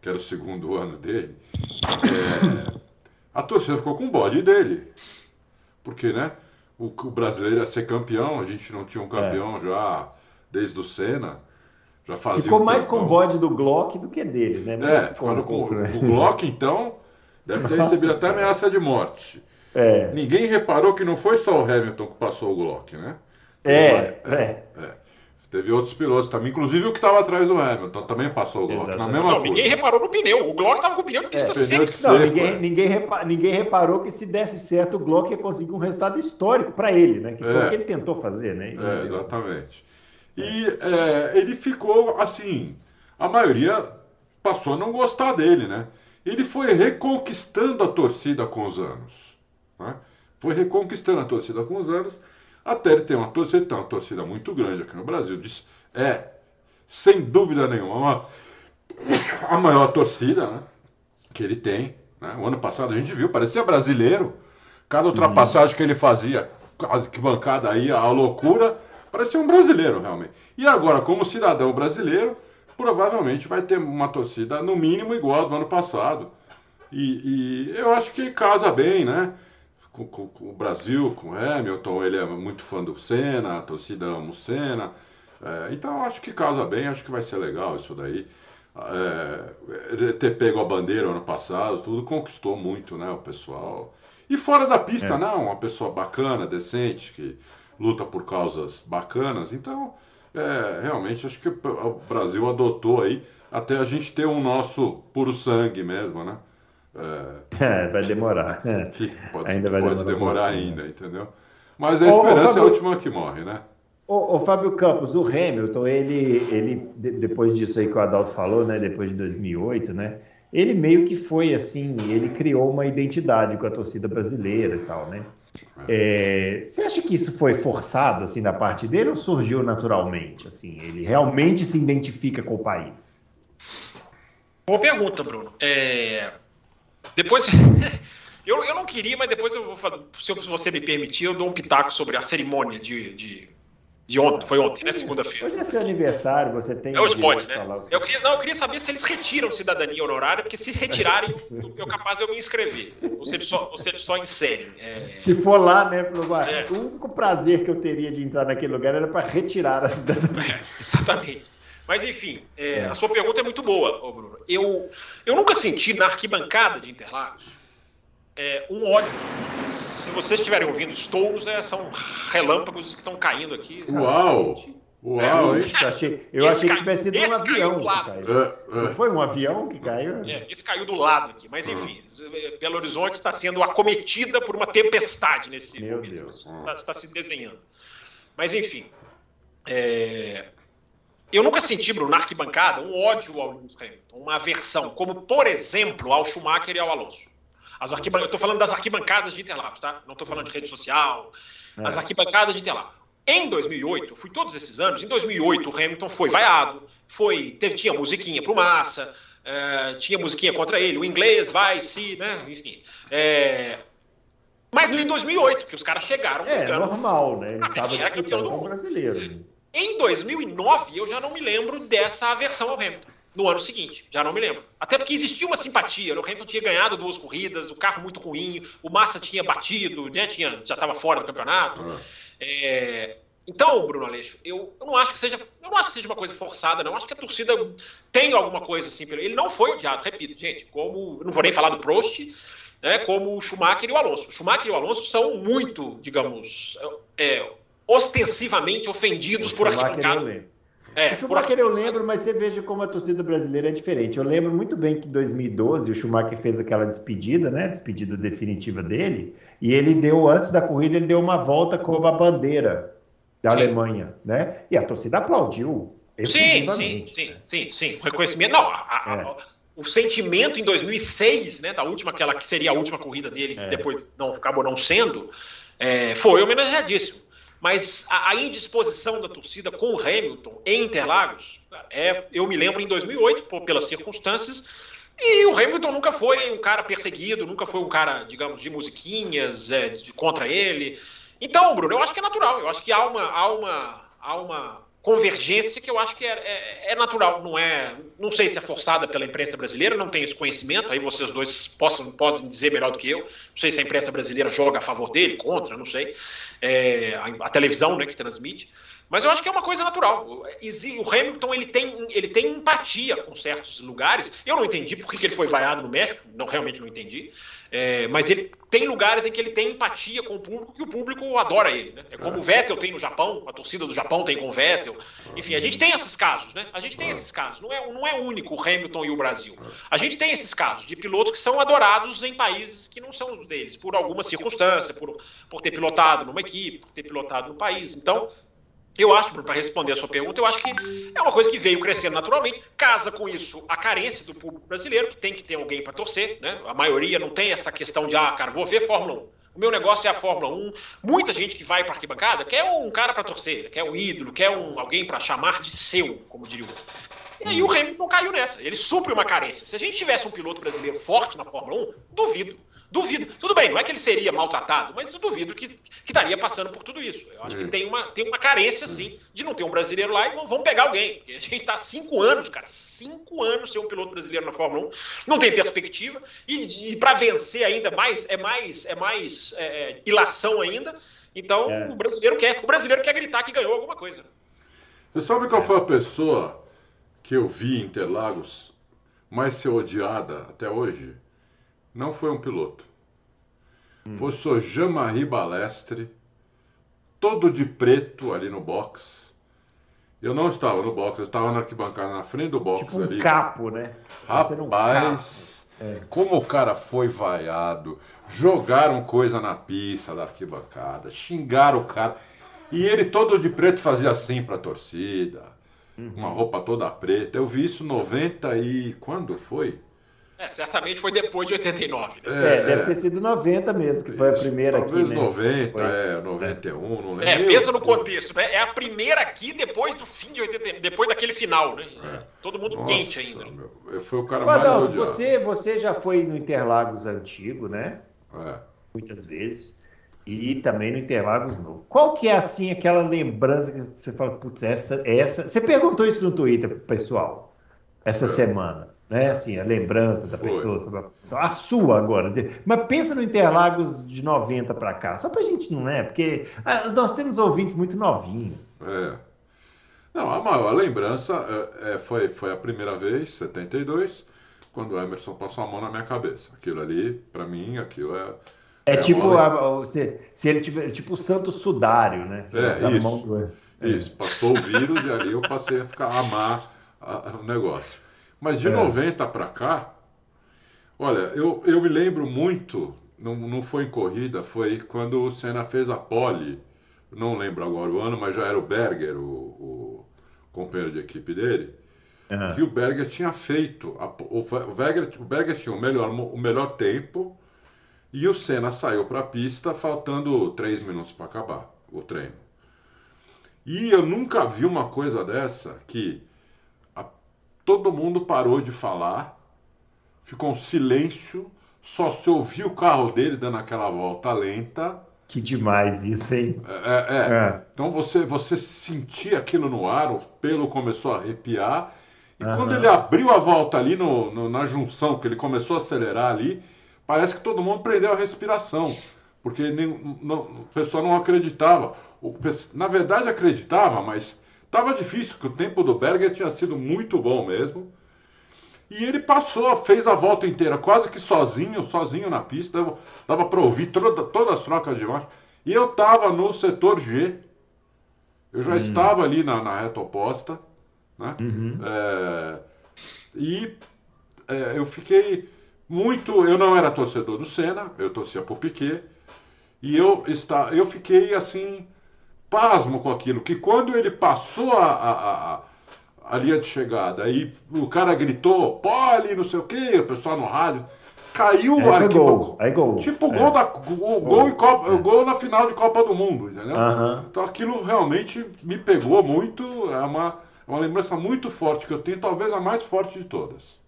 que era o segundo ano dele. É, a torcida ficou com o bode dele. Porque, né? O, o brasileiro ia ser campeão, a gente não tinha um campeão é. já desde o Senna. Já fazia ficou um mais com o bode do Glock do que dele, né? é, ficou com, com, o Glock, então, deve ter Nossa, recebido até ameaça de morte. É. Ninguém reparou que não foi só o Hamilton que passou o Glock, né? É, é. é. é. Teve outros pilotos também, inclusive o que estava atrás do Hamilton também passou o Glock na mesma Não, ninguém reparou no pneu. O Glock estava com o pneu de pista é, seca. Não, ninguém, é. ninguém, repa, ninguém reparou que se desse certo o Glock ia conseguir um resultado histórico para ele, né? Que foi é. o que ele tentou fazer, né? É, exatamente. E é, ele ficou assim, a maioria passou a não gostar dele, né? Ele foi reconquistando a torcida com os anos. Né? Foi reconquistando a torcida com os anos até ele ter uma torcida, tem uma torcida muito grande aqui no Brasil. Diz, é, sem dúvida nenhuma, a maior torcida né, que ele tem. Né? O ano passado a gente viu, parecia brasileiro. Cada ultrapassagem uhum. que ele fazia, que bancada aí, a loucura, parecia um brasileiro realmente. E agora, como cidadão brasileiro, provavelmente vai ter uma torcida no mínimo igual do ano passado. E, e eu acho que casa bem, né? com, com, com, o Brasil, com o Hamilton, ele é muito fã do Senna, a torcida ama o Senna. É, então acho que casa bem, acho que vai ser legal isso daí. É, ter pego a bandeira ano passado, tudo conquistou muito né, o pessoal. E fora da pista, é. não, uma pessoa bacana, decente, que luta por causas bacanas. Então, é, realmente, acho que o Brasil adotou aí, até a gente ter um nosso puro sangue mesmo, né? É, é, vai demorar. É. Pode, ainda vai pode demorar, demorar ainda, entendeu? Mas a esperança Fábio, é a última que morre, né? O, o, Fábio Campos, o Hamilton, ele, ele depois disso aí que o Adalto falou, né, depois de 2008, né, ele meio que foi assim, ele criou uma identidade com a torcida brasileira e tal, né? É. você acha que isso foi forçado assim da parte dele ou surgiu naturalmente? Assim, ele realmente se identifica com o país? Boa pergunta, Bruno. É, depois. eu, eu não queria, mas depois eu vou fazer. Se você me permitir, eu dou um pitaco sobre a cerimônia de, de, de ontem. Foi ontem, né? Segunda-feira. Hoje é seu aniversário, você tem. É hoje pode, né? Eu queria, não, eu queria saber se eles retiram cidadania honorária, porque se retirarem, eu, eu capaz de eu me inscrever. Ou se eles só, ou se eles só inserem. É... Se for lá, né, provar. É. O único prazer que eu teria de entrar naquele lugar era para retirar a cidadania. É, exatamente. Mas enfim, é, é. a sua pergunta é muito boa, Bruno. Eu, eu nunca senti na arquibancada de Interlagos é, um ódio. Se vocês estiverem ouvindo estouros, né, são relâmpagos que estão caindo aqui. Uau! Uau, é, eu achei, eu achei que tivesse sido um avião que caiu. É, é. Não foi um avião que caiu? É, esse caiu do lado aqui. Mas enfim, Belo Horizonte está sendo acometida por uma tempestade nesse Meu momento. Deus. Está, está, se desenhando. Mas enfim, é, eu nunca senti, Bruno, na arquibancada, um ódio ao Lewis Hamilton, uma aversão, como, por exemplo, ao Schumacher e ao Alonso. As arquiban... Eu estou falando das arquibancadas de Interlagos, tá? Não estou falando de rede social. É. As arquibancadas de Interlagos. Em 2008, fui todos esses anos, em 2008 o Hamilton foi vaiado, foi, teve, tinha musiquinha para o Massa, é, tinha musiquinha contra ele, o inglês vai, se, né, enfim. É, mas em 2008, que os caras chegaram. É, normal, né? Ele estava disputando com o brasileiro. Em 2009, eu já não me lembro dessa aversão ao Hamilton. No ano seguinte, já não me lembro. Até porque existia uma simpatia. O Hamilton tinha ganhado duas corridas, o carro muito ruim, o Massa tinha batido, né, tinha, já estava fora do campeonato. Uhum. É... Então, Bruno Aleixo, eu, eu, não acho que seja, eu não acho que seja uma coisa forçada, não. Acho que a torcida tem alguma coisa assim. Ele não foi odiado, repito, gente. Como não vou nem falar do Prost, né, como o Schumacher e o Alonso. O Schumacher e o Alonso são muito, digamos, é, ostensivamente ofendidos por arquibancada. É, o Schumacher por... eu lembro, mas você veja como a torcida brasileira é diferente. Eu lembro muito bem que em 2012 o Schumacher fez aquela despedida, né? Despedida definitiva dele, e ele deu, antes da corrida, ele deu uma volta com a bandeira da sim. Alemanha, né? E a torcida aplaudiu. Sim, sim, sim, sim, sim. O reconhecimento. Não, a, a, é. o sentimento em 2006, né? Da última, aquela que seria a última corrida dele, é. que depois não acabou não sendo, é, foi homenageadíssimo. Mas a, a, indisposição da torcida com o Hamilton em Interlagos, é, eu me lembro em 2008, por, pelas circunstâncias, e o Hamilton nunca foi um cara perseguido, nunca foi um cara, digamos, de musiquinhas é, de, contra ele. Então, Bruno, eu acho que é natural. Eu acho que há uma, há uma, há uma convergência que eu acho que é, é, é, natural, não é, não sei se é forçada pela imprensa brasileira, não tenho esse conhecimento, aí vocês dois possam, podem dizer melhor do que eu, não sei se a imprensa brasileira joga a favor dele, contra, não sei, é, a, a, televisão né, que transmite, mas eu acho que é uma coisa natural. O Hamilton ele tem, ele tem empatia com certos lugares. Eu não entendi por que ele foi vaiado no México, não realmente não entendi. É, mas ele tem lugares em que ele tem empatia com o público, que o público adora ele. Né? É como o Vettel tem no Japão, a torcida do Japão tem com o Vettel. Enfim, a gente tem esses casos, né? A gente tem esses casos. Não é, não é único o Hamilton e o Brasil. A gente tem esses casos de pilotos que são adorados em países que não são os deles, por alguma circunstância, por, por ter pilotado numa equipe, por ter pilotado no país. Então, eu acho, para responder a sua pergunta, eu acho que é uma coisa que veio crescendo naturalmente. Casa com isso a carência do público brasileiro, que tem que ter alguém para torcer. Né? A maioria não tem essa questão de, ah, cara, vou ver Fórmula 1. O meu negócio é a Fórmula 1. Muita gente que vai para arquibancada quer um cara para torcer, quer um ídolo, quer um, alguém para chamar de seu, como diria o outro. E aí o Hamilton caiu nessa. Ele supre uma carência. Se a gente tivesse um piloto brasileiro forte na Fórmula 1, duvido Duvido. Tudo bem, não é que ele seria maltratado, mas eu duvido que, que estaria passando por tudo isso. Eu acho que tem uma, tem uma carência, sim, de não ter um brasileiro lá e vão, vão pegar alguém. Porque a gente está cinco anos, cara, cinco anos sem um piloto brasileiro na Fórmula 1, não tem perspectiva, e, e para vencer ainda mais, é mais, é mais é, é, ilação ainda. Então, é. o brasileiro quer. O brasileiro quer gritar que ganhou alguma coisa. Você sabe qual foi a pessoa que eu vi em Interlagos mais ser odiada até hoje? Não foi um piloto. Hum. Foi o Jean-Marie Balestre, todo de preto ali no box. Eu não estava no box, eu estava na arquibancada na frente do box tipo um ali. capo, né? Rapaz, um é. como o cara foi vaiado. Jogaram coisa na pista da arquibancada, xingaram o cara. E ele todo de preto fazia assim para a torcida. Uhum. Uma roupa toda preta. Eu vi isso 90 e quando foi? É, certamente foi depois de 89. Né? É, é, deve ter sido 90 mesmo, que foi a primeira Talvez aqui. Talvez né? 90, é, 91, não lembro. É, pensa no contexto, né? É a primeira aqui depois do fim de 89, depois daquele final, né? É. Todo mundo Nossa, quente ainda. Né? Meu, foi o cara mais Adalto, você, você já foi no Interlagos antigo, né? É. Muitas vezes. E também no Interlagos novo. Qual que é, assim, aquela lembrança que você fala, putz, essa, essa... Você perguntou isso no Twitter, pessoal, essa é. semana né? Assim, a lembrança da Foi. pessoa, sobre a, a, sua agora. Mas pensa no Interlagos de 90 para cá, só para a gente não é, porque ah, nós temos ouvintes muito novinhos. É. Não, a maior lembrança é, é, foi, foi a primeira vez, 72, quando o Emerson passou a mão na minha cabeça. Aquilo ali, para mim, aquilo é. É, é tipo, a, se, se ele tiver, tipo o Santo Sudário, né? Se é, isso. Do... Isso, passou o vírus e ali eu passei a ficar a amar a, o negócio. Mas de é. 90 para cá, olha, eu, eu me lembro muito, não, não foi em corrida, foi quando o Senna fez a pole, não lembro agora o ano, mas já era o Berger, o, o companheiro de equipe dele, uhum. que o Berger tinha feito, a, o, o, Berger, o Berger tinha o melhor, o melhor tempo e o Senna saiu para a pista faltando três minutos para acabar o treino. E eu nunca vi uma coisa dessa que todo mundo parou de falar, ficou um silêncio, só se ouvia o carro dele dando aquela volta lenta. Que demais isso, hein? É, é, é. é. Então você, você sentia aquilo no ar, o pelo começou a arrepiar. E uhum. quando ele abriu a volta ali no, no, na junção, que ele começou a acelerar ali, parece que todo mundo prendeu a respiração. Porque nem, não, o pessoal não acreditava. O, na verdade acreditava, mas Tava difícil, porque o tempo do Berger tinha sido muito bom mesmo. E ele passou, fez a volta inteira quase que sozinho, sozinho na pista. Dava, dava para ouvir toda, todas as trocas de marcha. E eu estava no setor G. Eu já hum. estava ali na, na reta oposta. Né? Uhum. É, e é, eu fiquei muito. Eu não era torcedor do Senna, eu torcia pro Piquet. E eu, está, eu fiquei assim pasmo com aquilo, que quando ele passou a, a, a, a linha de chegada, aí o cara gritou, pole, não sei o que, o pessoal no rádio, caiu o arquibancada. Gol. Aí gol. Tipo é. gol, da, gol, gol, Copa, é. gol na final de Copa do Mundo, entendeu? Então aquilo realmente me pegou muito, é uma, é uma lembrança muito forte que eu tenho, talvez a mais forte de todas.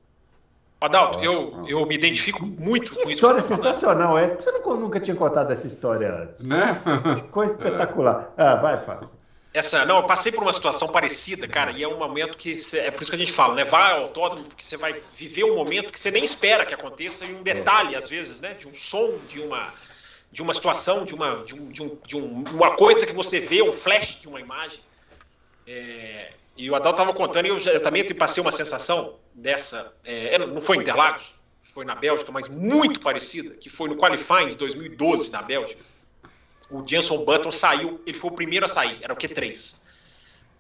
Adalto, eu, eu me identifico muito que com isso. História sensacional essa. Você nunca tinha contado essa história antes. Né? Que coisa espetacular. É. Ah, vai, Fábio. essa. Não, eu passei por uma situação parecida, cara, e é um momento que. Cê, é por isso que a gente fala, né? Vai ao autódromo, porque você vai viver um momento que você nem espera que aconteça, e um detalhe, às vezes, né? De um som, de uma. De uma situação, de uma, de, um, de, um, de um, uma coisa que você vê, um flash de uma imagem. É, e o Adal estava contando, e eu, já, eu, também passei uma sensação dessa. É, não foi em Interlagos, foi na Bélgica, mas muito parecida, que foi no Qualifying de 2012 na Bélgica o Jenson Button saiu, ele foi o primeiro a sair, era o Q3.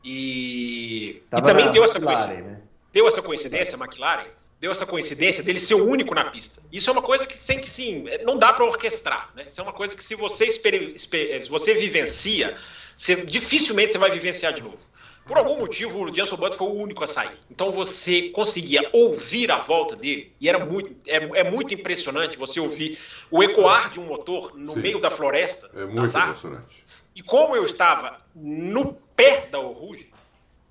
E, e também deu essa, coincidência, né? deu essa coincidência, a McLaren, deu essa coincidência dele ser o único na pista. Isso é uma coisa que tem que sim, não dá para orquestrar, né? Isso é uma coisa que se você, se você vivencia, você, dificilmente você vai vivenciar de novo. Por algum motivo, o Jenson Button foi o único a sair. Então você conseguia ouvir a volta dele, e era muito, é, é muito impressionante você ouvir o ecoar de um motor no Sim. meio da floresta. É muito impressionante. E como eu estava no pé da Rouge,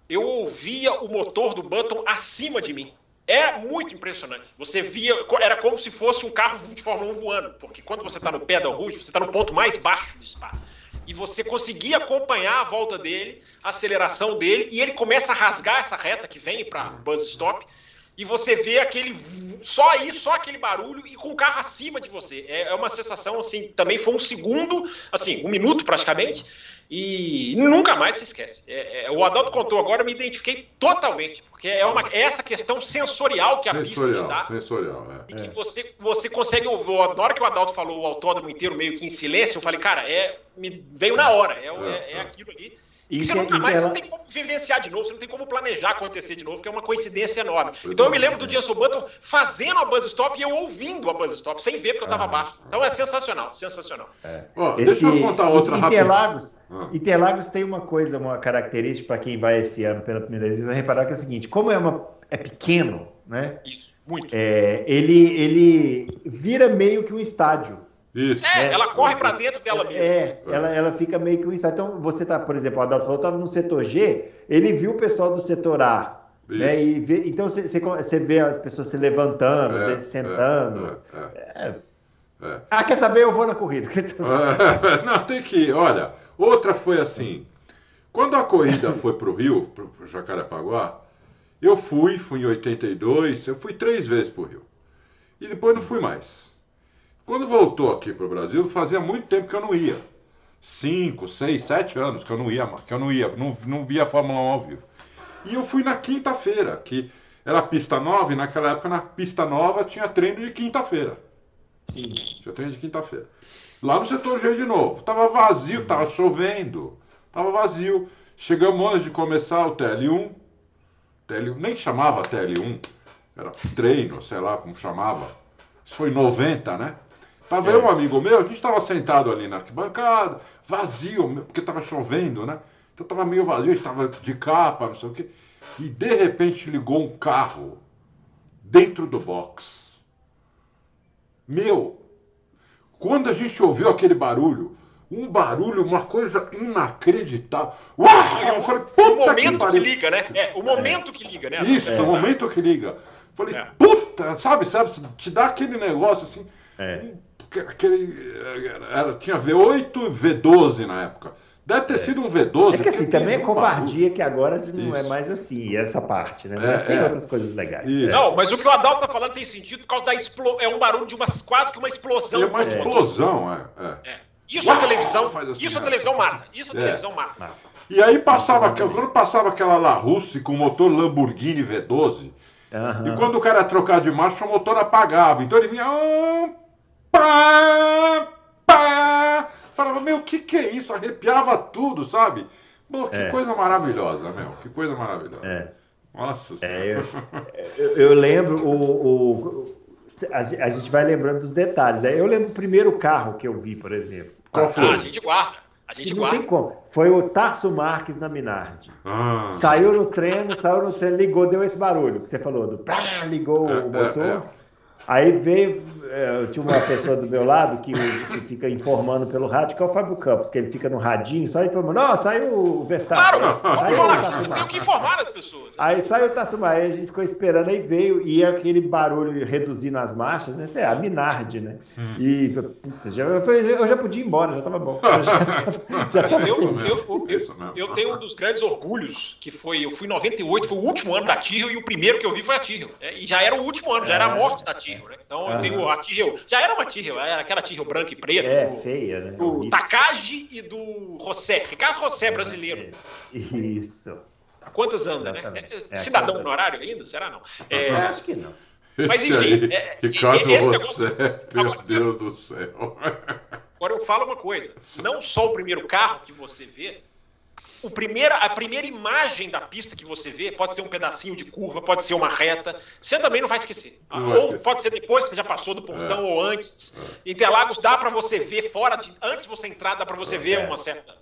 eu ouvia o motor do Button acima de mim. É muito impressionante. Você via, era como se fosse um carro de Fórmula 1 voando, porque quando você está no pé da Rouge, você está no ponto mais baixo do espaço e você conseguia acompanhar a volta dele, a aceleração dele, e ele começa a rasgar essa reta que vem para buzz stop, e você vê aquele só aí, só aquele barulho e com o carro acima de você. É, é uma sensação assim, também foi um segundo, assim, um minuto praticamente, e nunca mais se esquece. É, é, o Adalto contou agora, eu me identifiquei totalmente, porque é, uma, é essa questão sensorial que a sensorial, pista te dá. Sensorial, é. E que você, você consegue ouvir. Na hora que o Adalto falou o autódromo inteiro meio que em silêncio, eu falei, cara, é, me veio na hora, é, é, é, é aquilo ali. E você nunca mais você não tem como vivenciar de novo, você não tem como planejar acontecer de novo, porque é uma coincidência enorme. Então eu me lembro do Jenson Button fazendo a buzz stop e eu ouvindo a buzz stop, sem ver porque eu estava ah, abaixo. Então é sensacional, sensacional. É. Oh, esse, deixa eu contar outra Interlagos, ah. Interlagos tem uma coisa, uma característica para quem vai esse ano pela primeira vez, vai reparar que é o seguinte, como é, uma, é pequeno, né? Isso, muito. É, ele, ele vira meio que um estádio. Isso. É, é, ela corre para dentro dela mesma. É, ela, ela fica meio que um Então, você tá, por exemplo, o Adalto falou, estava no setor G, ele viu o pessoal do setor A. Né, e vê, então você, você vê as pessoas se levantando, é, é sentando. É, é, é, ah, quer saber? Eu vou na corrida. Não, tem que ir. Olha, outra foi assim. Quando a corrida foi para o Rio, para o Jacarepaguá, eu fui, fui em 82, eu fui três vezes para o Rio. E depois não fui mais. Quando voltou aqui para o Brasil, fazia muito tempo que eu não ia. Cinco, seis, sete anos que eu não ia, que eu não ia, não, não via a Fórmula 1 ao vivo. E eu fui na quinta-feira, que era pista nova, e naquela época na pista nova tinha treino de quinta-feira. Sim. Tinha treino de quinta-feira. Lá no setor G de novo. Tava vazio, tava chovendo. Tava vazio. Chegamos antes de começar o TL1. TL1 nem chamava TL1. Era treino, sei lá como chamava. Isso foi 90, né? Tava é. um amigo meu, a gente estava sentado ali na arquibancada, vazio, porque estava chovendo, né? Então estava meio vazio, estava de capa, não sei o quê. E de repente ligou um carro dentro do box. Meu, quando a gente ouviu aquele barulho, um barulho, uma coisa inacreditável. Uau! Eu falei, puta o momento que, que, liga, né? É, o momento é. que liga, né? Isso, é. o momento que liga. Falei, é. puta, sabe, sabe, te dá aquele negócio assim. É aquele, era, tinha V8 e V12 na época. Deve ter é. sido um V12. É que assim, também é covardia que agora não Isso. é mais assim, essa parte, né? Mas é, tem é. outras coisas legais. Não, mas o que o Adalto tá falando tem sentido por causa da explosão. É um barulho de uma, quase que uma explosão. É uma explosão, é. é. Isso Uau! a televisão. Assim, isso a televisão mata. Isso a televisão mata. E aí passava, quando passava aquela La Russe com motor Lamborghini V12, uhum. e quando o cara ia trocar de marcha, o motor apagava. Então ele vinha. Pá, pá. Falava, meu, o que, que é isso? Arrepiava tudo, sabe? Pô, que é. coisa maravilhosa, meu. Que coisa maravilhosa. É. Nossa é, eu, eu, eu, lembro o, o a, gente vai lembrando dos detalhes. Né? Eu lembro o primeiro carro que eu vi, por exemplo. Qual foi? Ah, a gente guarda. A gente não guarda. tem como. Foi o Tarso Marques na Minardi. Ah. Saiu no treino, saiu no treino, ligou, deu esse barulho que você falou. Do, pá, ligou é, o motor. É, é. Aí veio, é, tinha uma pessoa do meu lado que, que, fica informando pelo rádio, que é o Fábio Campos, que ele fica no radinho, só informando, não, saiu o Verstappen. Claro, saiu o tem que informar as pessoas. Aí saiu o Tassumar, aí a gente ficou esperando, aí veio, e aquele barulho reduzindo as marchas, né? Isso é a Minardi, né? Hum. E, puta, já, eu já podia ir embora, já tava bom. Já, já tava eu, eu, eu, eu, tenho um dos grandes orgulhos, que foi, eu fui em 98, foi o último ano da Tyrrell, e o primeiro que eu vi foi a Tyrrell. É, e já era o último ano, já era a é. morte da Tyrrell, né? Então eu tenho a Tyrrell, já era uma Tyrrell, era aquela Tyrrell branca e preta. É, do, feia, né? Do Takagi e do José, Ricardo José brasileiro. Isso. Há quantos anos, né? É, Cidadão honorário ainda? Será não? É, acho que não. Mas enfim. É, Ricardo José, negócio... meu Deus do céu. Agora eu falo uma coisa: não só o primeiro carro que você vê, o primeira, a primeira imagem da pista que você vê pode ser um pedacinho de curva, pode ser uma reta. Você também não vai esquecer. Não ou pode ser depois que você já passou do portão é. ou antes. É. Interlagos dá para você ver fora de antes de você entrar dá para você é. ver uma certa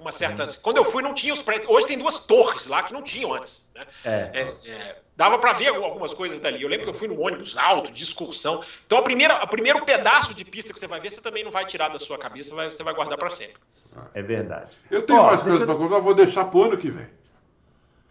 uma certa. Quando eu fui não tinha os prédios. Hoje tem duas torres lá que não tinham antes. Né? É. é, é dava para ver algumas coisas dali. Eu lembro que eu fui no ônibus alto, de excursão. Então, a primeira, o primeiro pedaço de pista que você vai ver, você também não vai tirar da sua cabeça, você vai guardar para sempre. É verdade. Eu tenho Ó, mais coisas eu... para contar, vou deixar para o ano que vem.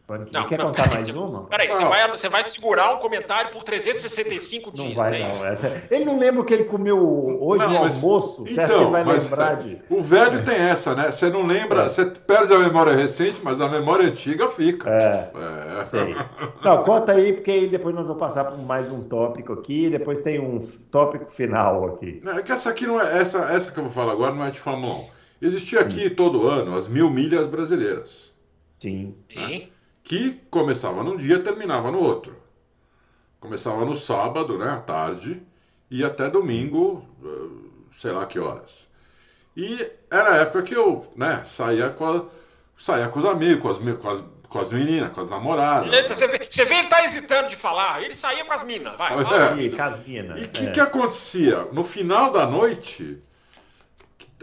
Não, quer não, contar mais uma? Peraí, você vai, você vai segurar um comentário por 365 dias. Não vai, é não. É. Ele não lembra o que ele comeu hoje não, no mas, almoço? Você então, acha que ele vai lembrar de. O velho tem essa, né? Você não lembra, é. você perde a memória recente, mas a memória antiga fica. É. é. Sei. Não, conta aí, porque aí depois nós vamos passar por mais um tópico aqui, depois tem um tópico final aqui. É que essa aqui não é. Essa, essa que eu vou falar agora não é de Fórmula 1. Existia aqui hum. todo ano as mil milhas brasileiras. Sim. Né? que começava num dia terminava no outro. Começava no sábado, né, à tarde, e até domingo, eh, sei lá que horas. E era a época que eu né, saía, com a, saía com os amigos, com as, com as, com as meninas, com as namoradas. Eita, você, vê, você vê ele tá hesitando de falar, ele saía com as minas, vai. Fala é. com as minas. E o que, é. que acontecia? No final da noite,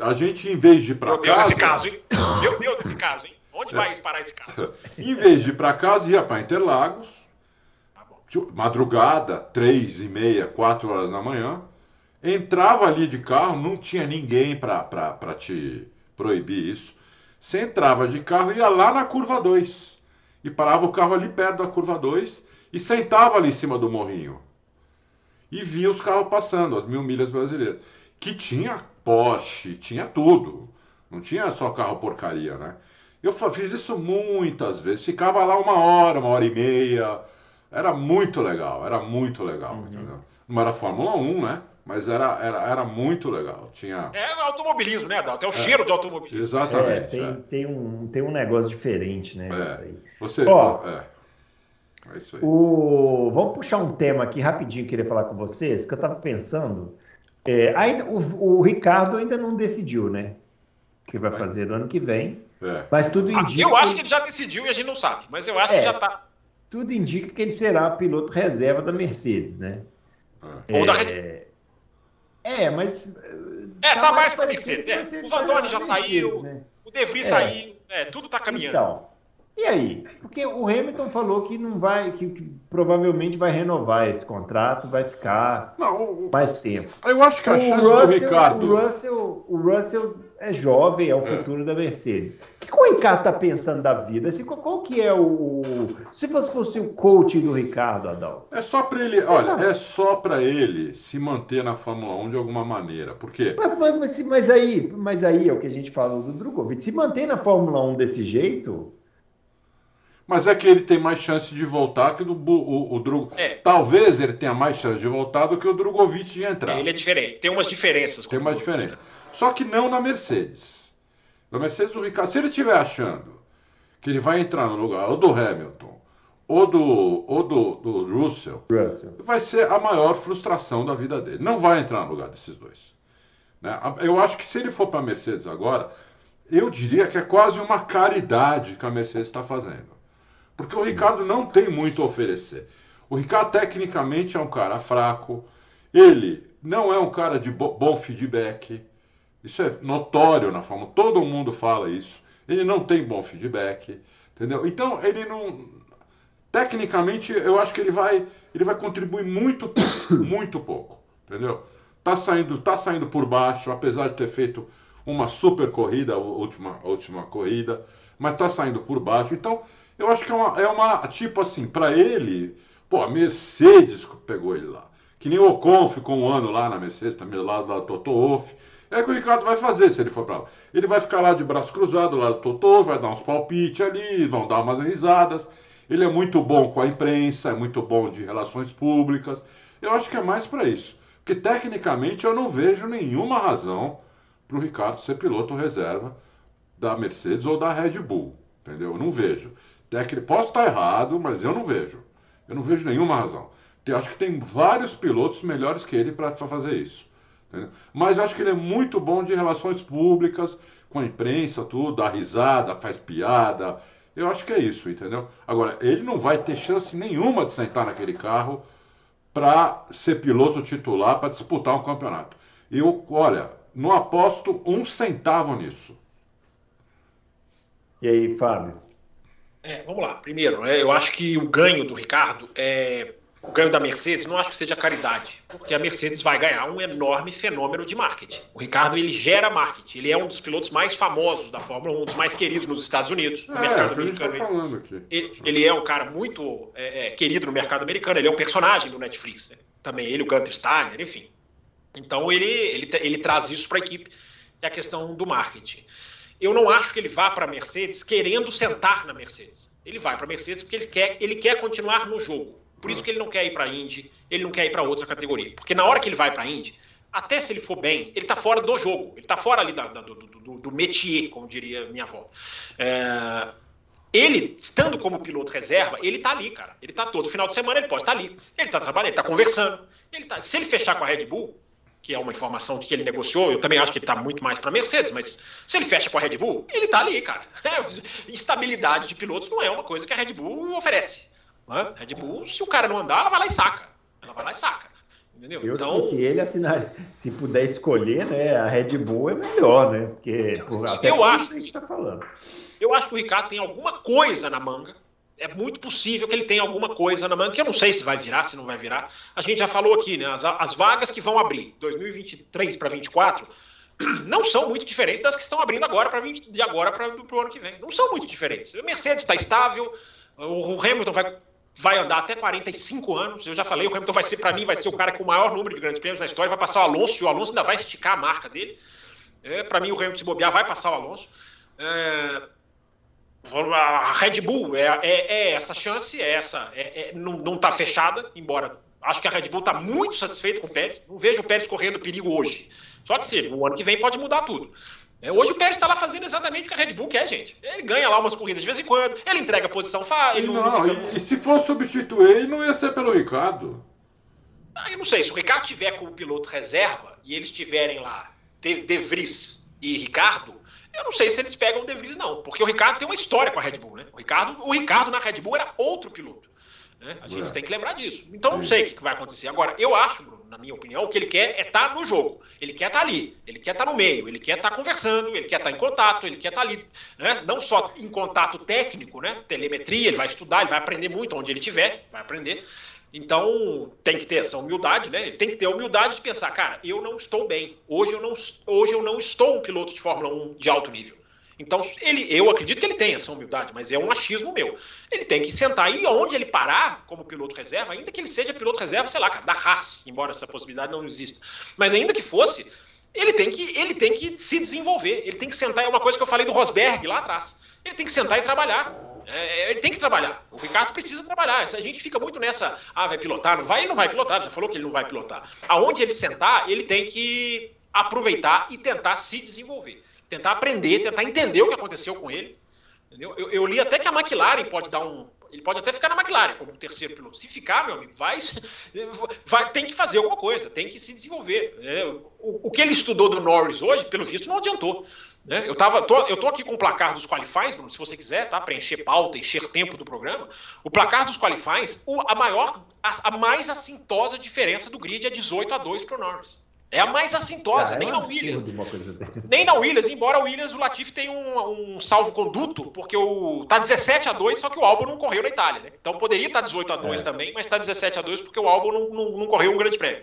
a gente, em vez de ir Meu casa... Deus, esse caso, hein? Meu Deus, esse caso, hein? Onde vai parar esse carro? em vez de ir para casa, ia para Interlagos, tá madrugada, três e meia, quatro horas da manhã, entrava ali de carro, não tinha ninguém para te proibir isso. Você entrava de carro, ia lá na curva 2 e parava o carro ali perto da curva 2 e sentava ali em cima do morrinho. E via os carros passando, as mil milhas brasileiras. Que tinha Porsche, tinha tudo. Não tinha só carro porcaria, né? Eu fiz isso muitas vezes. Ficava lá uma hora, uma hora e meia. Era muito legal, era muito legal. Uhum. Não era Fórmula 1, né? Mas era, era, era muito legal. Tinha... É automobilismo, né, Adalto? É o é. cheiro de automobilismo. Exatamente. É, tem, é. Tem, um, tem um negócio diferente, né? É. Isso aí. Você, Ó, é. é isso aí. O... Vamos puxar um tema aqui rapidinho, queria falar com vocês, que eu estava pensando. É, ainda, o, o Ricardo ainda não decidiu, né? O que vai fazer no ano que vem. É. Mas tudo ah, indica. eu acho que ele já decidiu e a gente não sabe, mas eu acho é, que já está. Tudo indica que ele será piloto reserva da Mercedes, né? É. Ou da Red É, mas. É, tá, tá mais para Mercedes. É. O Vandone já saiu, né? o De Vries é. saiu, é, tudo está caminhando. Então, e aí? Porque o Hamilton falou que não vai, que, que, provavelmente vai renovar esse contrato, vai ficar não, mais tempo. Eu acho que a o chance Russell, do Ricardo. O Russell, o Russell é jovem, é o é. futuro da Mercedes. O que, o Ricardo está pensando da vida? Assim, qual, qual, que é o. Se fosse, fosse o coaching do Ricardo, Adão? É só para ele. Olha, é só para ele se manter na Fórmula 1 de alguma maneira. Por quê? Mas, mas, mas, aí, mas aí é o que a gente falou do Drogovic. Se manter na Fórmula 1 desse jeito. Mas é que ele tem mais chance de voltar que o, o, o Drogo. É. Talvez ele tenha mais chance de voltar do que o Drogovic de entrar. É, ele é diferente. Tem umas diferenças. Tem uma diferença. Só que não na Mercedes. Na Mercedes, o Ricardo, se ele estiver achando que ele vai entrar no lugar ou do Hamilton ou do, ou do, do Russell, Russell, vai ser a maior frustração da vida dele. Não vai entrar no lugar desses dois. Né? Eu acho que se ele for para a Mercedes agora, eu diria que é quase uma caridade que a Mercedes está fazendo. Porque o Ricardo não tem muito a oferecer. O Ricardo, tecnicamente, é um cara fraco. Ele não é um cara de bom feedback. Isso é notório na forma, todo mundo fala isso. Ele não tem bom feedback, entendeu? Então ele não Tecnicamente, eu acho que ele vai, ele vai contribuir muito, muito pouco, entendeu? Tá saindo, tá saindo por baixo, apesar de ter feito uma super corrida, a última, a última corrida, mas tá saindo por baixo. Então, eu acho que é uma, é uma tipo assim, para ele, pô, a Mercedes pegou ele lá. Que nem o Ocon ficou um ano lá na Mercedes, também lá da Toto Wolff. É que o Ricardo vai fazer se ele for para lá. Ele vai ficar lá de braço cruzado, lá do Totô, vai dar uns palpites ali, vão dar umas risadas. Ele é muito bom com a imprensa, é muito bom de relações públicas. Eu acho que é mais para isso. Porque tecnicamente eu não vejo nenhuma razão para o Ricardo ser piloto reserva da Mercedes ou da Red Bull. Entendeu? Eu não vejo. Posso estar errado, mas eu não vejo. Eu não vejo nenhuma razão. Eu acho que tem vários pilotos melhores que ele para fazer isso. Entendeu? Mas acho que ele é muito bom de relações públicas, com a imprensa, tudo, dá risada, faz piada. Eu acho que é isso, entendeu? Agora, ele não vai ter chance nenhuma de sentar naquele carro para ser piloto titular, para disputar um campeonato. Eu, olha, não aposto um centavo nisso. E aí, Fábio? É, vamos lá. Primeiro, né, eu acho que o ganho do Ricardo é o ganho da Mercedes não acho que seja caridade, porque a Mercedes vai ganhar um enorme fenômeno de marketing. O Ricardo ele gera marketing, ele é um dos pilotos mais famosos da Fórmula 1, um dos mais queridos nos Estados Unidos, no é, mercado americano. Falando aqui. Ele, ele, é um cara muito é, é, querido no mercado americano, ele é um personagem do Netflix, né? também ele, o Gunter Steiner, enfim. Então ele, ele, ele traz isso para a equipe, é a questão do marketing. Eu não acho que ele vá para a Mercedes querendo sentar na Mercedes. Ele vai para a Mercedes porque ele quer, ele quer continuar no jogo. Por isso que ele não quer ir para a Indy, ele não quer ir para outra categoria. Porque na hora que ele vai para a Indy, até se ele for bem, ele está fora do jogo, ele está fora ali da, da, do, do, do, métier, como diria minha avó. É, ele, estando como piloto reserva, ele está ali, cara. Ele está todo final de semana, ele pode estar tá ali. Ele está trabalhando, ele está conversando. Ele tá, se ele fechar com a Red Bull, que é uma informação de que ele negociou, eu também acho que ele está muito mais para a Mercedes, mas se ele fecha com a Red Bull, ele está ali, cara. É, estabilidade de pilotos não é uma coisa que a Red Bull oferece. Né? Red Bull, se o cara não andar, ela vai lá e saca. Ela vai lá e saca. Entendeu? Eu, então, se ele assinar, se puder escolher, né, a Red Bull é melhor, né? Porque por, até eu acho que a gente está falando. Eu acho que o Ricardo tem alguma coisa na manga. É muito possível que ele tenha alguma coisa na manga, que eu não sei se vai virar, se não vai virar. A gente já falou aqui, né? As, as vagas que vão abrir 2023 para 2024 não são muito diferentes das que estão abrindo agora para de agora para o ano que vem. Não são muito diferentes. A Mercedes está estável, o Hamilton vai vai andar até 45 anos. Eu já falei, o Hamilton vai ser, para mim, vai ser o cara com o maior número de grandes prêmios na história. Vai passar o Alonso e o Alonso ainda vai esticar a marca dele. É, para mim, o Hamilton se bobear vai passar o Alonso. É, a Red Bull é, é, é, essa chance, é essa, é, é não está fechada, embora acho que a Red Bull está muito satisfeita com o Pérez. Não vejo o Pérez correndo perigo hoje. Só que se o ano que vem pode mudar tudo. É, hoje o Pérez está lá fazendo exatamente o que a Red Bull quer, gente. Ele ganha lá umas corridas de vez em quando, ele entrega a posição, faz. Ele não, não, e, e, se for substituir, não ia ser pelo Ricardo. Ah, eu não sei, se o Ricardo tiver como piloto reserva e eles tiverem lá De, de Vries e Ricardo, eu não sei se eles pegam o De Vries, não, porque o Ricardo tem uma história com a Red Bull, né? O Ricardo, o Ricardo na Red Bull era outro piloto. Né? A gente é. tem que lembrar disso. Então não sei o que vai acontecer. Agora, eu acho, Bruno, na minha opinião, o que ele quer é estar tá no jogo. Ele quer estar tá ali, ele quer estar tá no meio, ele quer estar conversando, ele quer estar em contato, ele quer estar ali. Né? Não só em contato técnico, né? telemetria, ele vai estudar, ele vai aprender muito onde ele estiver, vai aprender. Então, tem que ter essa humildade, né? Ele tem que ter a humildade de pensar, cara, eu não estou bem. Hoje eu não, hoje eu não estou um piloto de Fórmula 1 de alto nível. Então, ele, eu acredito que ele tem essa humildade, mas é um achismo meu. Ele tem que sentar e onde ele parar como piloto reserva, ainda que ele seja piloto reserva, sei lá, cara, da Haas, embora essa possibilidade não exista. Mas ainda que fosse, ele tem que, ele tem que se desenvolver. Ele tem que sentar, é uma coisa que eu falei do Rosberg lá atrás. Ele tem que sentar e trabalhar. É, ele tem que trabalhar. O Ricardo precisa trabalhar. A gente fica muito nessa, ah, vai pilotar, não vai, ele não vai pilotar, já falou que ele não vai pilotar. Aonde ele sentar, ele tem que aproveitar e tentar se desenvolver tentar aprender, tentar entender o que aconteceu com ele. Entendeu? Eu, eu, li até que a McLaren pode dar um. Ele pode até ficar na McLaren como terceiro piloto. Se ficar, meu amigo, vai, vai tem que fazer alguma coisa, tem que se desenvolver. É, o, o, que ele estudou do Norris hoje, pelo visto, não adiantou. Né? Eu, tava, tô, eu tô aqui com o placar dos qualifies, Bruno, se você quiser, tá? Preencher pauta, encher tempo do programa. O placar dos qualifies, o, a maior, a, a mais assintosa diferença do grid é 18 a 2 para o Norris. É a mais assintosa, ah, nem é um na Williams. Nem na Williams, embora o Williams, o Latifi tem um, um salvo-conduto, porque o tá 17 a 2 só que o Albon não correu na Itália, né? Então poderia estar tá 18 a 2 é. também, mas está 17 a 2 porque o Albon não, não, não, correu um grande prêmio.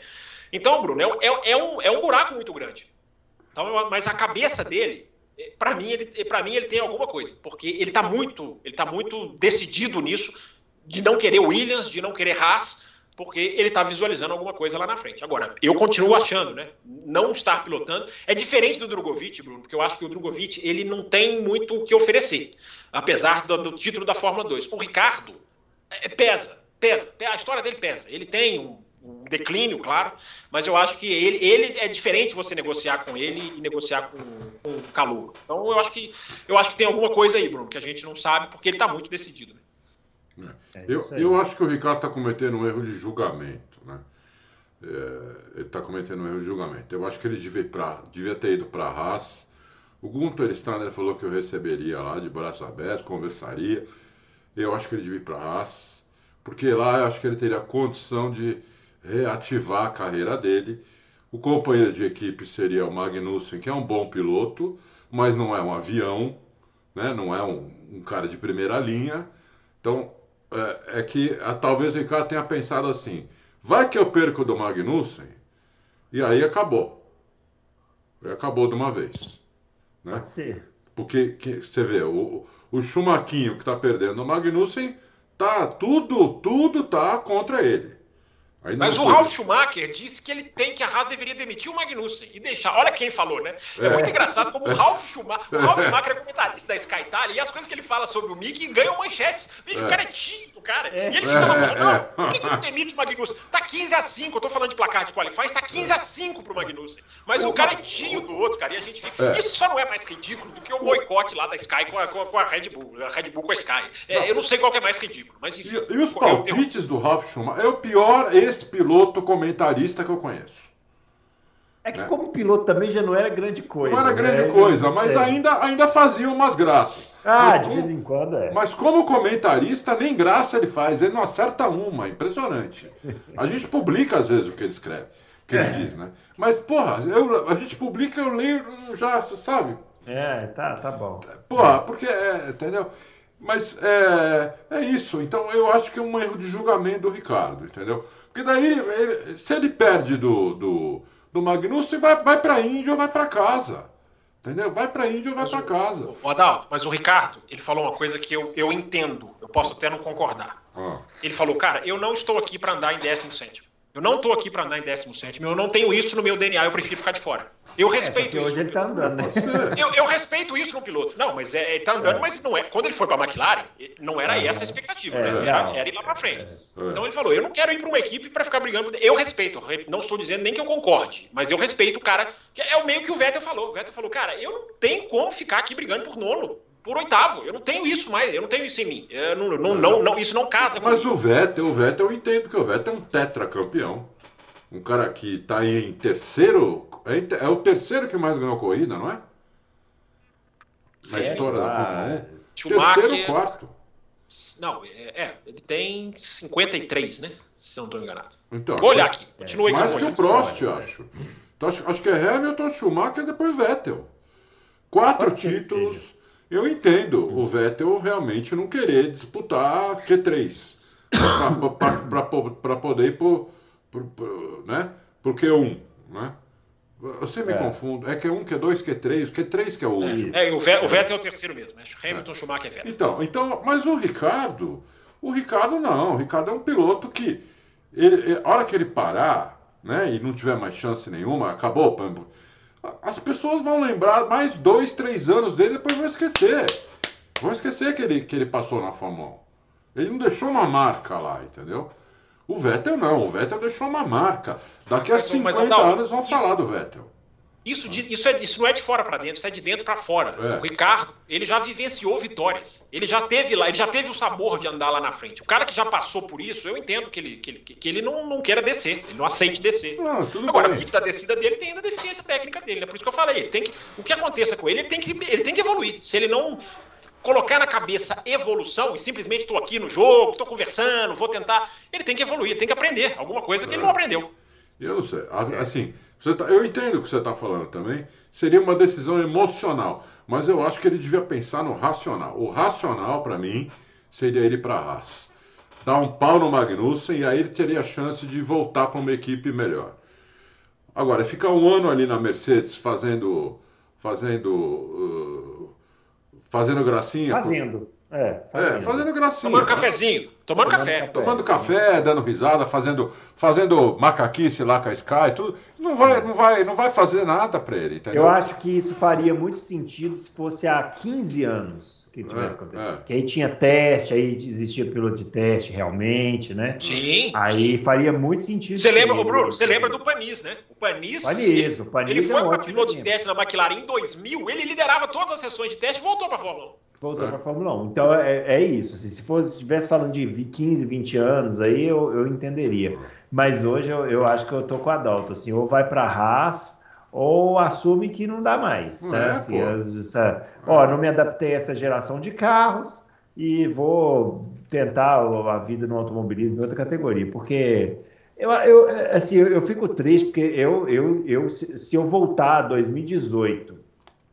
Então, Bruno, é, é, é, um, é um buraco muito grande. Então, mas a cabeça dele, para mim, ele, para mim, ele tem alguma coisa, porque ele está muito, ele tá muito decidido nisso, de não querer Williams, de não querer Haas, porque ele está visualizando alguma coisa lá na frente. Agora, eu continuo achando, né? Não estar pilotando é diferente do Drogovic, Bruno, porque eu acho que o Drogovic ele não tem muito o que oferecer, apesar do, do título da Fórmula 2. O Ricardo é, pesa, pesa, a história dele pesa. Ele tem um, um declínio, claro, mas eu acho que ele, ele é diferente você negociar com ele e negociar com, com o calor. Então eu acho que eu acho que tem alguma coisa aí, Bruno, que a gente não sabe porque ele está muito decidido. Né? É eu, eu acho que o Ricardo está cometendo um erro de julgamento. Né? É, ele está cometendo um erro de julgamento. Eu acho que ele devia, pra, devia ter ido para a Haas. O Gunter Steiner falou que eu receberia lá de braços abertos, conversaria. Eu acho que ele devia ir para a Haas, porque lá eu acho que ele teria condição de reativar a carreira dele. O companheiro de equipe seria o Magnussen, que é um bom piloto, mas não é um avião, né? não é um, um cara de primeira linha. Então, é, é que a, talvez o Ricardo tenha pensado assim: vai que eu perco do Magnussen, e aí acabou. E acabou de uma vez. Né? Pode ser. Porque que, você vê, o, o Chumaquinho que está perdendo o Magnussen, tá tudo, tudo tá contra ele. Mas o Ralf Schumacher disse que ele tem que a Haas deveria demitir o Magnussen e deixar. Olha quem falou, né? É, é muito engraçado como o Ralf Schumacher. O Ralf Schumacher é comentarista da Sky Italia e as coisas que ele fala sobre o Mick ganham manchetes. Veja, é. o cara é tímido, cara. E ele fica lá falando: é, não, é. por que, que não demite o Magnussen? Tá 15 a 5. Eu tô falando de placar de qualify, tá 15 a 5 pro Magnussen. Mas o, o cara é tio do outro, cara. E a gente fica. Isso só não é mais ridículo do que o boicote lá da Sky com a, com a, Red Bull. A Red Bull com a Sky. eu não sei qual é mais ridículo. Mas enfim. E, e os palpites do Ralf Schumacher? É o pior esse piloto comentarista que eu conheço. É que né? como piloto também já não era grande coisa. Não era grande né? coisa, mas é. ainda, ainda fazia umas graças. Ah, mas de como, vez em quando é. Mas como comentarista, nem graça ele faz, ele não acerta uma, impressionante. A gente publica às vezes o que ele escreve, o que ele é. diz, né? Mas, porra, eu, a gente publica, eu leio já, sabe? É, tá, tá bom. Porra, porque, é, entendeu? Mas é, é isso, então eu acho que é um erro de julgamento do Ricardo, entendeu? Porque daí, ele, se ele perde do, do, do Magnussen, vai, vai para a Índia ou vai para casa. Entendeu? Vai para a Índia ou vai para casa. O Adalto, mas o Ricardo, ele falou uma coisa que eu, eu entendo, eu posso até não concordar. Ah. Ele falou, cara, eu não estou aqui para andar em décimo sétimo. Eu não estou aqui para andar em 17, eu não tenho isso no meu DNA, eu prefiro ficar de fora. Eu é, respeito é, isso. Hoje ele está andando, né? Eu, eu, respeito isso no piloto. Não, mas é, ele está andando, é. mas não é. Quando ele foi para a McLaren, não era essa a expectativa, é, né? era, era, ir lá para frente. É. Então ele falou: eu não quero ir para uma equipe para ficar brigando. Eu respeito, não estou dizendo nem que eu concorde, mas eu respeito o cara. Que é o meio que o Vettel falou. O Vettel falou, cara, eu não tenho como ficar aqui brigando por nono por oitavo. Eu não tenho isso mais, eu não tenho isso em mim. Não, não, não, não, isso não casa. Mas o Vettel, o Vettel eu entendo que o Vettel é um tetracampeão um cara que está em terceiro. É, é, o terceiro que mais ganhou corrida, não é? Na é, história da Fórmula 1. Schumacher, terceiro quarto. Não, é, é, ele tem 53, né? Se eu não estou enganado. Então, Vou olhar aqui. Continue Mais que o Prost, acho. Então, acho. Acho que é Hamilton, Schumacher e depois Vettel. Quatro Pode títulos. Eu entendo o Vettel realmente não querer disputar Q3 para poder ir por por, por, né? por Q1, né? Eu sempre me é. confundo. É Q1, Q2, Q3, Q3 que é o último. É, é o, Vettel é o terceiro mesmo. É Hamilton, Schumacher é Vettel. Então, então, mas o Ricardo, o Ricardo não. O Ricardo é um piloto que, ele, a hora que ele parar, né, e não tiver mais chance nenhuma, acabou. As pessoas vão lembrar mais dois, três anos dele, depois vão esquecer. Vão esquecer que ele, que ele passou na Fórmula 1. Ele não deixou uma marca lá, entendeu? O Vettel não, o Vettel deixou uma marca. Daqui a 50 mas, não, anos vão falar do Vettel. Isso, de, isso, é, isso não é de fora para dentro, isso é de dentro para fora. É. O Ricardo, ele já vivenciou vitórias. Ele já teve lá, ele já teve o sabor de andar lá na frente. O cara que já passou por isso, eu entendo que ele, que ele, que ele não, não queira descer, ele não aceite descer. Não, Agora, muito da descida dele tem a deficiência técnica dele, é por isso que eu falei. Ele tem que, o que aconteça com ele, ele tem que, ele tem que evoluir. Se ele não colocar na cabeça evolução e simplesmente estou aqui no jogo, estou conversando, vou tentar. Ele tem que evoluir, ele tem que aprender alguma coisa que ele não aprendeu. Eu não sei. Assim, Tá, eu entendo o que você está falando também. Seria uma decisão emocional. Mas eu acho que ele devia pensar no racional. O racional, para mim, seria ele para a Haas. Dar um pau no Magnussen e aí ele teria a chance de voltar para uma equipe melhor. Agora, ficar um ano ali na Mercedes fazendo. fazendo. Uh, fazendo gracinha. Fazendo. É, fazendo. é, fazendo gracinha. Tomando cafezinho. Tomando, tomando café. café. Tomando café, dando risada, fazendo, fazendo macaquice lá com a Sky, tudo. Não vai, não vai, não vai fazer nada para ele, entendeu? Eu acho que isso faria muito sentido se fosse há 15 anos que tivesse é, acontecido. É. Que aí tinha teste, aí existia piloto de teste realmente, né? Sim. Aí sim. faria muito sentido. Você lembra, Bruno, você lembra do Panis, né? O Panis. Panis, o Panis ele foi é para piloto de teste na McLaren em 2000, ele liderava todas as sessões de teste e voltou para a Fórmula 1. Voltou é. para a Fórmula 1. Então é, é isso. Assim, se fosse, estivesse falando de 15, 20 anos, aí eu, eu entenderia. Mas hoje eu, eu acho que eu tô com a Dalton. Assim, ou vai para a Haas ou assume que não dá mais. Né? É, assim, eu, essa, ó, não me adaptei a essa geração de carros e vou tentar a vida no automobilismo em outra categoria, porque eu, eu, assim, eu, eu fico triste porque eu, eu, eu, se eu voltar a 2018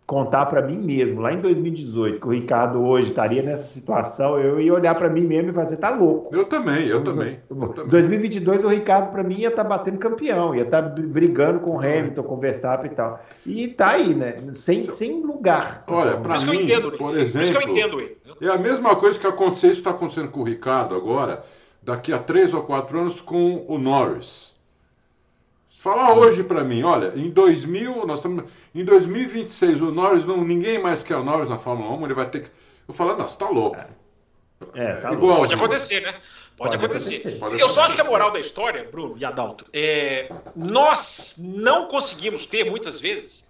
contar para mim mesmo, lá em 2018, que o Ricardo hoje estaria nessa situação, eu ia olhar para mim mesmo e fazer, tá louco. Eu também, eu, também. Em 2022 o Ricardo para mim ia estar tá batendo campeão, ia estar tá brigando com o Hamilton, com o Verstappen e tal. E tá aí, né? Sem, sem lugar. Olha, para mim, entendo, por exemplo, que eu entendo. é a mesma coisa que aconteceu, isso está acontecendo com o Ricardo agora, daqui a três ou quatro anos com o Norris. Falar hoje para mim, olha, em 2000, nós estamos em 2026 o Norris não ninguém mais quer o Norris na Fórmula 1, ele vai ter que eu falo, não, você tá louco. É, tá igual. Pode acontecer, né? Pode, Pode acontecer. acontecer. Pode eu só acho que a moral da história, Bruno e Adalto, é, nós não conseguimos ter muitas vezes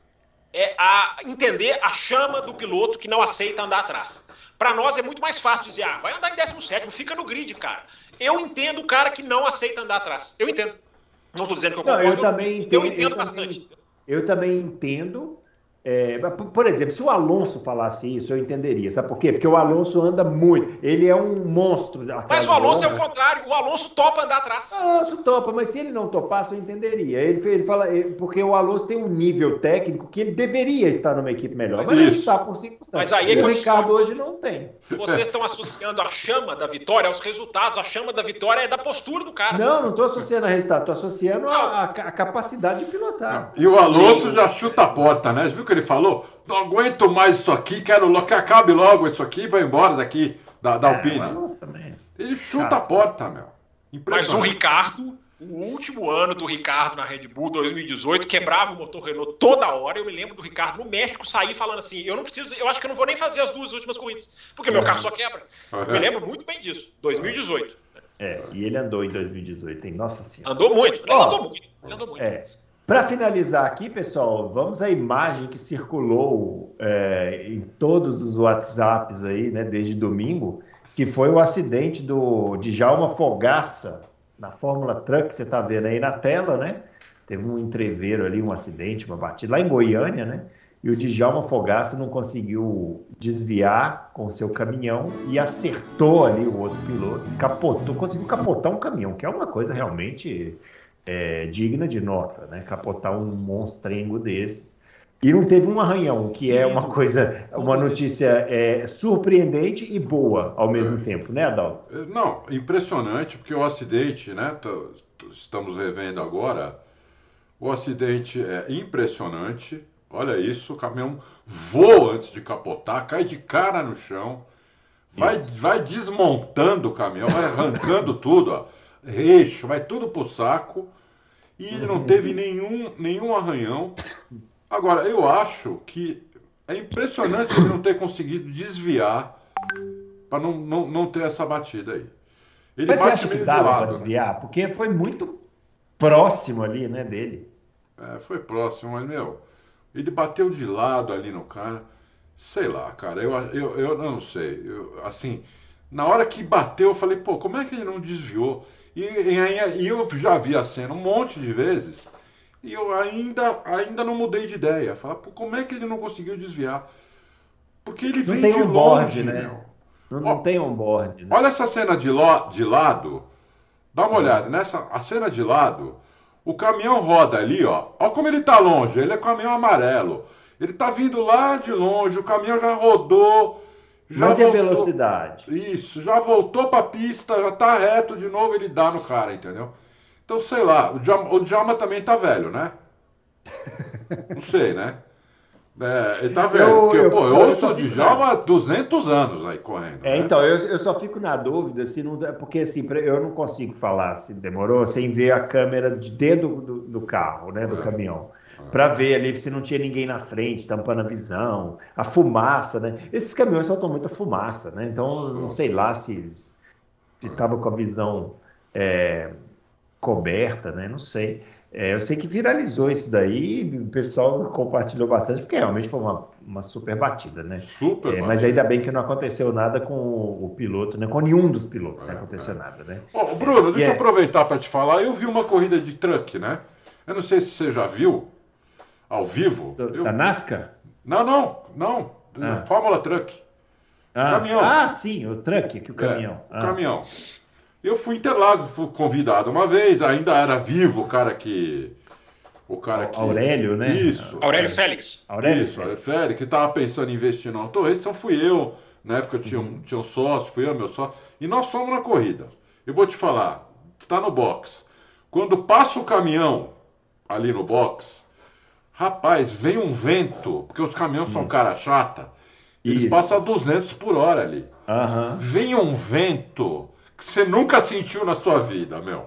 é a entender a chama do piloto que não aceita andar atrás. Para nós é muito mais fácil dizer, ah, vai andar em 17, fica no grid, cara. Eu entendo o cara que não aceita andar atrás. Eu entendo. Não estou dizendo que eu concordo. Não, eu também entendo, eu entendo eu bastante. Também, eu também entendo é, por exemplo, se o Alonso falasse isso, eu entenderia. Sabe por quê? Porque o Alonso anda muito. Ele é um monstro. Mas o Alonso é o contrário. O Alonso topa andar atrás. O Alonso topa, mas se ele não topasse, eu entenderia. Ele, ele fala, porque o Alonso tem um nível técnico que ele deveria estar numa equipe melhor. Mas, mas ele está por circunstâncias. Mas aí é que o Ricardo hoje não tem. Vocês estão associando a chama da vitória aos resultados. A chama da vitória é da postura do cara. Não, não estou associando a resultado. Estou associando a, a, a, capacidade de pilotar. E o Alonso Sim. já chuta a porta, né? Viu que ele falou? não aguento mais isso aqui, quero que acabe logo isso aqui e vai embora daqui da, da é, Alpine. Ele chuta Cara. a porta, meu. Mas o Ricardo, o último ano do Ricardo na Red Bull, 2018, quebrava o motor Renault toda hora. Eu me lembro do Ricardo no México sair falando assim: eu não preciso, eu acho que eu não vou nem fazer as duas últimas corridas, porque meu carro só quebra. Eu me lembro muito bem disso, 2018. É, e ele andou em 2018, hein? Nossa Senhora. Andou muito, ele andou muito. Ele andou muito. É. Para finalizar aqui, pessoal, vamos à imagem que circulou é, em todos os WhatsApps aí, né, desde domingo, que foi o acidente do Djalma Fogaça na Fórmula Truck, você está vendo aí na tela, né? Teve um entreveiro ali, um acidente, uma batida lá em Goiânia, né? E o Djalma Fogaça não conseguiu desviar com o seu caminhão e acertou ali o outro piloto, capotou, conseguiu capotar um caminhão, que é uma coisa realmente é, digna de nota, né? Capotar um monstrengo desses. E não teve um arranhão, que Sim. é uma coisa, uma notícia é, surpreendente e boa ao mesmo é. tempo, né, Adalto? É, não, impressionante, porque o acidente, né? Estamos revendo agora. O acidente é impressionante. Olha isso, o caminhão voa antes de capotar, cai de cara no chão, vai, vai desmontando o caminhão, vai arrancando tudo, ó, eixo, vai tudo pro saco e ele não teve nenhum, nenhum arranhão. Agora, eu acho que é impressionante ele não ter conseguido desviar para não, não, não ter essa batida aí. Ele Mas você acha que dava para desviar? Porque foi muito próximo ali, né, dele. É, foi próximo, mas, meu, ele bateu de lado ali no cara. Sei lá, cara, eu, eu, eu não sei. Eu, assim, na hora que bateu, eu falei, pô, como é que ele não desviou? E, e, e, eu já vi a cena um monte de vezes e eu ainda, ainda não mudei de ideia. Falar, como é que ele não conseguiu desviar? Porque ele vem tem de um longe, board, né? Não, não Ó, tem um board. Né? Olha essa cena de, lo, de lado. Dá uma olhada. Nessa, a cena de lado, O caminhão roda ali, ó. Olha como ele tá longe. Ele é caminhão amarelo. Ele tá vindo lá de longe, o caminhão já rodou. Já Mas voltou... e a velocidade? Isso, já voltou pra pista, já tá reto de novo, ele dá no cara, entendeu? Então, sei lá, o Djalma, o Djalma também tá velho, né? Não sei, né? É, ele tá velho. Eu, porque, eu, pô, eu, eu ouço o Djalma há 200 anos aí correndo. É, né? então, eu, eu só fico na dúvida se não. Porque assim, eu não consigo falar se demorou sem ver a câmera de dentro do, do carro, né? Do é. caminhão. Para ver ali se não tinha ninguém na frente, tampando a visão, a fumaça, né? Esses caminhões soltam muita fumaça, né? Então, não sei lá se estava com a visão é, coberta, né? Não sei. É, eu sei que viralizou isso daí, o pessoal compartilhou bastante, porque realmente foi uma, uma super batida, né? Super é, Mas ainda bem que não aconteceu nada com o, piloto, né? Com nenhum dos pilotos é, não aconteceu é. nada, né? Oh, Bruno, deixa eu é aproveitar para te falar. Eu vi uma corrida de truck, né? Eu não sei se você já viu ao vivo. Do, eu... Da NASCAR? Não, não, não. Ah. Fórmula Truck. Ah, caminhão. ah, sim, o truck, que o caminhão. É, o ah. caminhão. Eu fui Interlagos, fui convidado uma vez, ainda era vivo o cara que. O cara que. Aurélio, né? Isso. Aurélio Félix. Aurélio Isso, Aurélio Félix, que estava pensando em investir no Auto Race, então fui eu. Na época eu tinha, um, tinha um sócio, fui eu, meu sócio. E nós fomos na corrida. Eu vou te falar, está no box. Quando passa o caminhão ali no box, rapaz, vem um vento, porque os caminhões hum. são cara chata. Eles Isso. passam a 200 por hora ali. Uhum. Vem um vento que você nunca sentiu na sua vida, meu.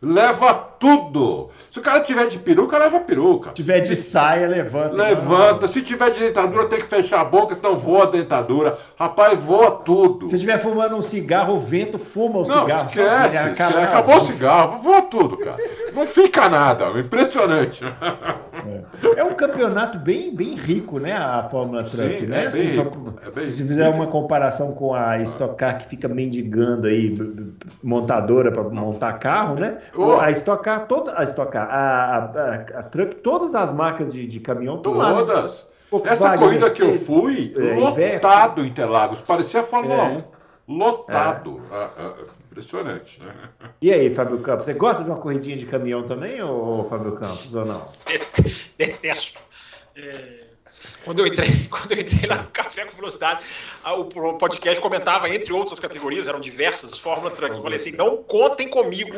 Leva tudo. Se o cara tiver de peruca, leva peruca. Se tiver de saia, levanta. Levanta. Se tiver de dentadura, tem que fechar a boca, senão voa a dentadura. Rapaz, voa tudo. Se estiver fumando um cigarro, o vento fuma o Não, cigarro. Esquece, esquece. Acabou o cigarro, voa tudo, cara. Não fica nada. Impressionante. É. é um campeonato bem, bem rico, né? A Fórmula Sim, né? É assim, é se fizer uma comparação com a Stock Car, que fica mendigando aí, montadora para montar carro, né? Oh. A Stock Car, toda, a Stock Car, a, a, a, Truck, todas as marcas de, de caminhão estão lá. Né? Todas. Essa corrida Mercedes, que eu fui, é, lotado em Interlagos, parecia a Fórmula é. 1. Lotado. É. Ah, ah, impressionante, né? E aí, Fábio Campos, você gosta de uma corridinha de caminhão também, ou Fábio Campos, ou não? Detesto. É... Quando eu, entrei, quando eu entrei lá no Café com Velocidade, o podcast comentava, entre outras categorias, eram diversas, Fórmula Truck. Eu falei assim: não contem comigo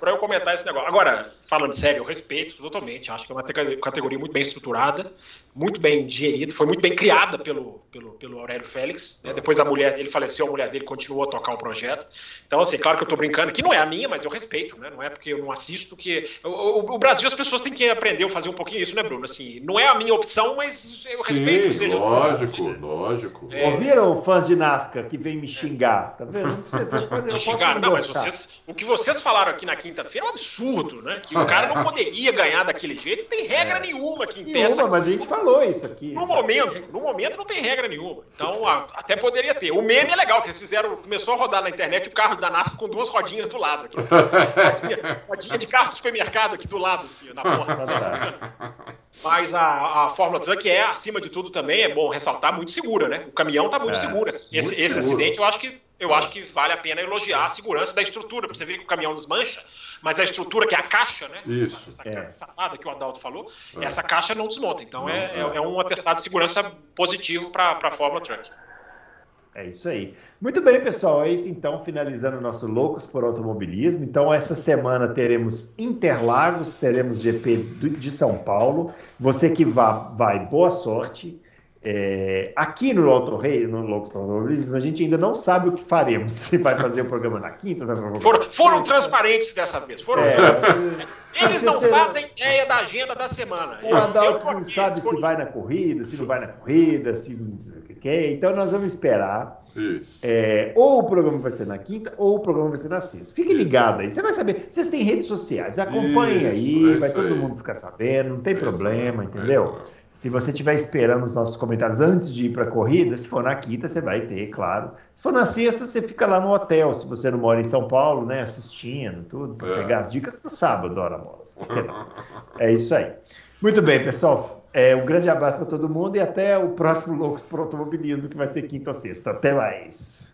para eu comentar esse negócio. Agora, falando sério, eu respeito totalmente. Acho que é uma categoria muito bem estruturada, muito bem gerida, foi muito bem criada pelo, pelo, pelo Aurélio Félix. Né? Depois a mulher, ele faleceu, a mulher dele continuou a tocar o projeto. Então, assim, claro que eu estou brincando, que não é a minha, mas eu respeito, né? Não é porque eu não assisto que. O, o, o, Brasil, as pessoas têm que aprender a fazer um pouquinho isso, né, Bruno? Assim, não é a minha opção, mas eu Sim, respeito. Seja, lógico, lógico. É... Ouviram fãs de NASCAR que vem me xingar? Tá vendo? Não precisa, você xingar, não, mas vocês, o que vocês falaram aqui na quinta-feira é um absurdo, né? Que o cara não poderia ganhar daquele jeito, não tem regra é. nenhuma que impeça. Nenhuma, mas a gente falou isso aqui. No momento, no momento não tem regra nenhuma. Então, até poderia ter. O meme é legal, que eles fizeram, começou a rodar na internet o carro da NASCAR com duas rodinhas do lado. Aqui, assim, rodinha, rodinha, de carro do supermercado aqui do lado, assim, na porta. Mas a, a Fórmula Truck é, acima de tudo, também, é bom ressaltar, muito segura, né? O caminhão está muito é, seguro. Esse, muito esse seguro. acidente, eu acho, que, eu acho que vale a pena elogiar a segurança da estrutura, para você ver que o caminhão desmancha, mas a estrutura, que é a caixa, né? Isso. Essa, essa é. que o Adalto falou, é. essa caixa não desmonta. Então, não, é, é, é um atestado de segurança positivo para a Fórmula Truck. É isso aí. Muito bem, pessoal. É isso então, finalizando o nosso Loucos por Automobilismo. Então, essa semana teremos Interlagos, teremos GP de São Paulo. Você que vá, vai, boa sorte. É, aqui no Auto Rei, no Loucos por Automobilismo, a gente ainda não sabe o que faremos. Se vai fazer o programa na quinta, foram, foram transparentes dessa vez. Foram é, Eles não fazem ideia da agenda da semana. O Adalto não sabe se vai na corrida, se não vai na corrida, se Então nós vamos esperar. É, ou o programa vai ser na quinta, ou o programa vai ser na sexta. Fique ligado aí. Você vai saber. Vocês têm redes sociais, acompanhem Isso, aí, é vai todo aí. mundo ficar sabendo, não tem é problema, entendeu? Se você estiver esperando os nossos comentários antes de ir para a corrida, se for na quinta, você vai ter, claro. Se for na sexta, você fica lá no hotel, se você não mora em São Paulo, né, assistindo, tudo, para é. pegar as dicas para o sábado, hora bolas. É isso aí. Muito bem, pessoal. É, um grande abraço para todo mundo e até o próximo Loucos por Automobilismo, que vai ser quinta ou sexta. Até mais.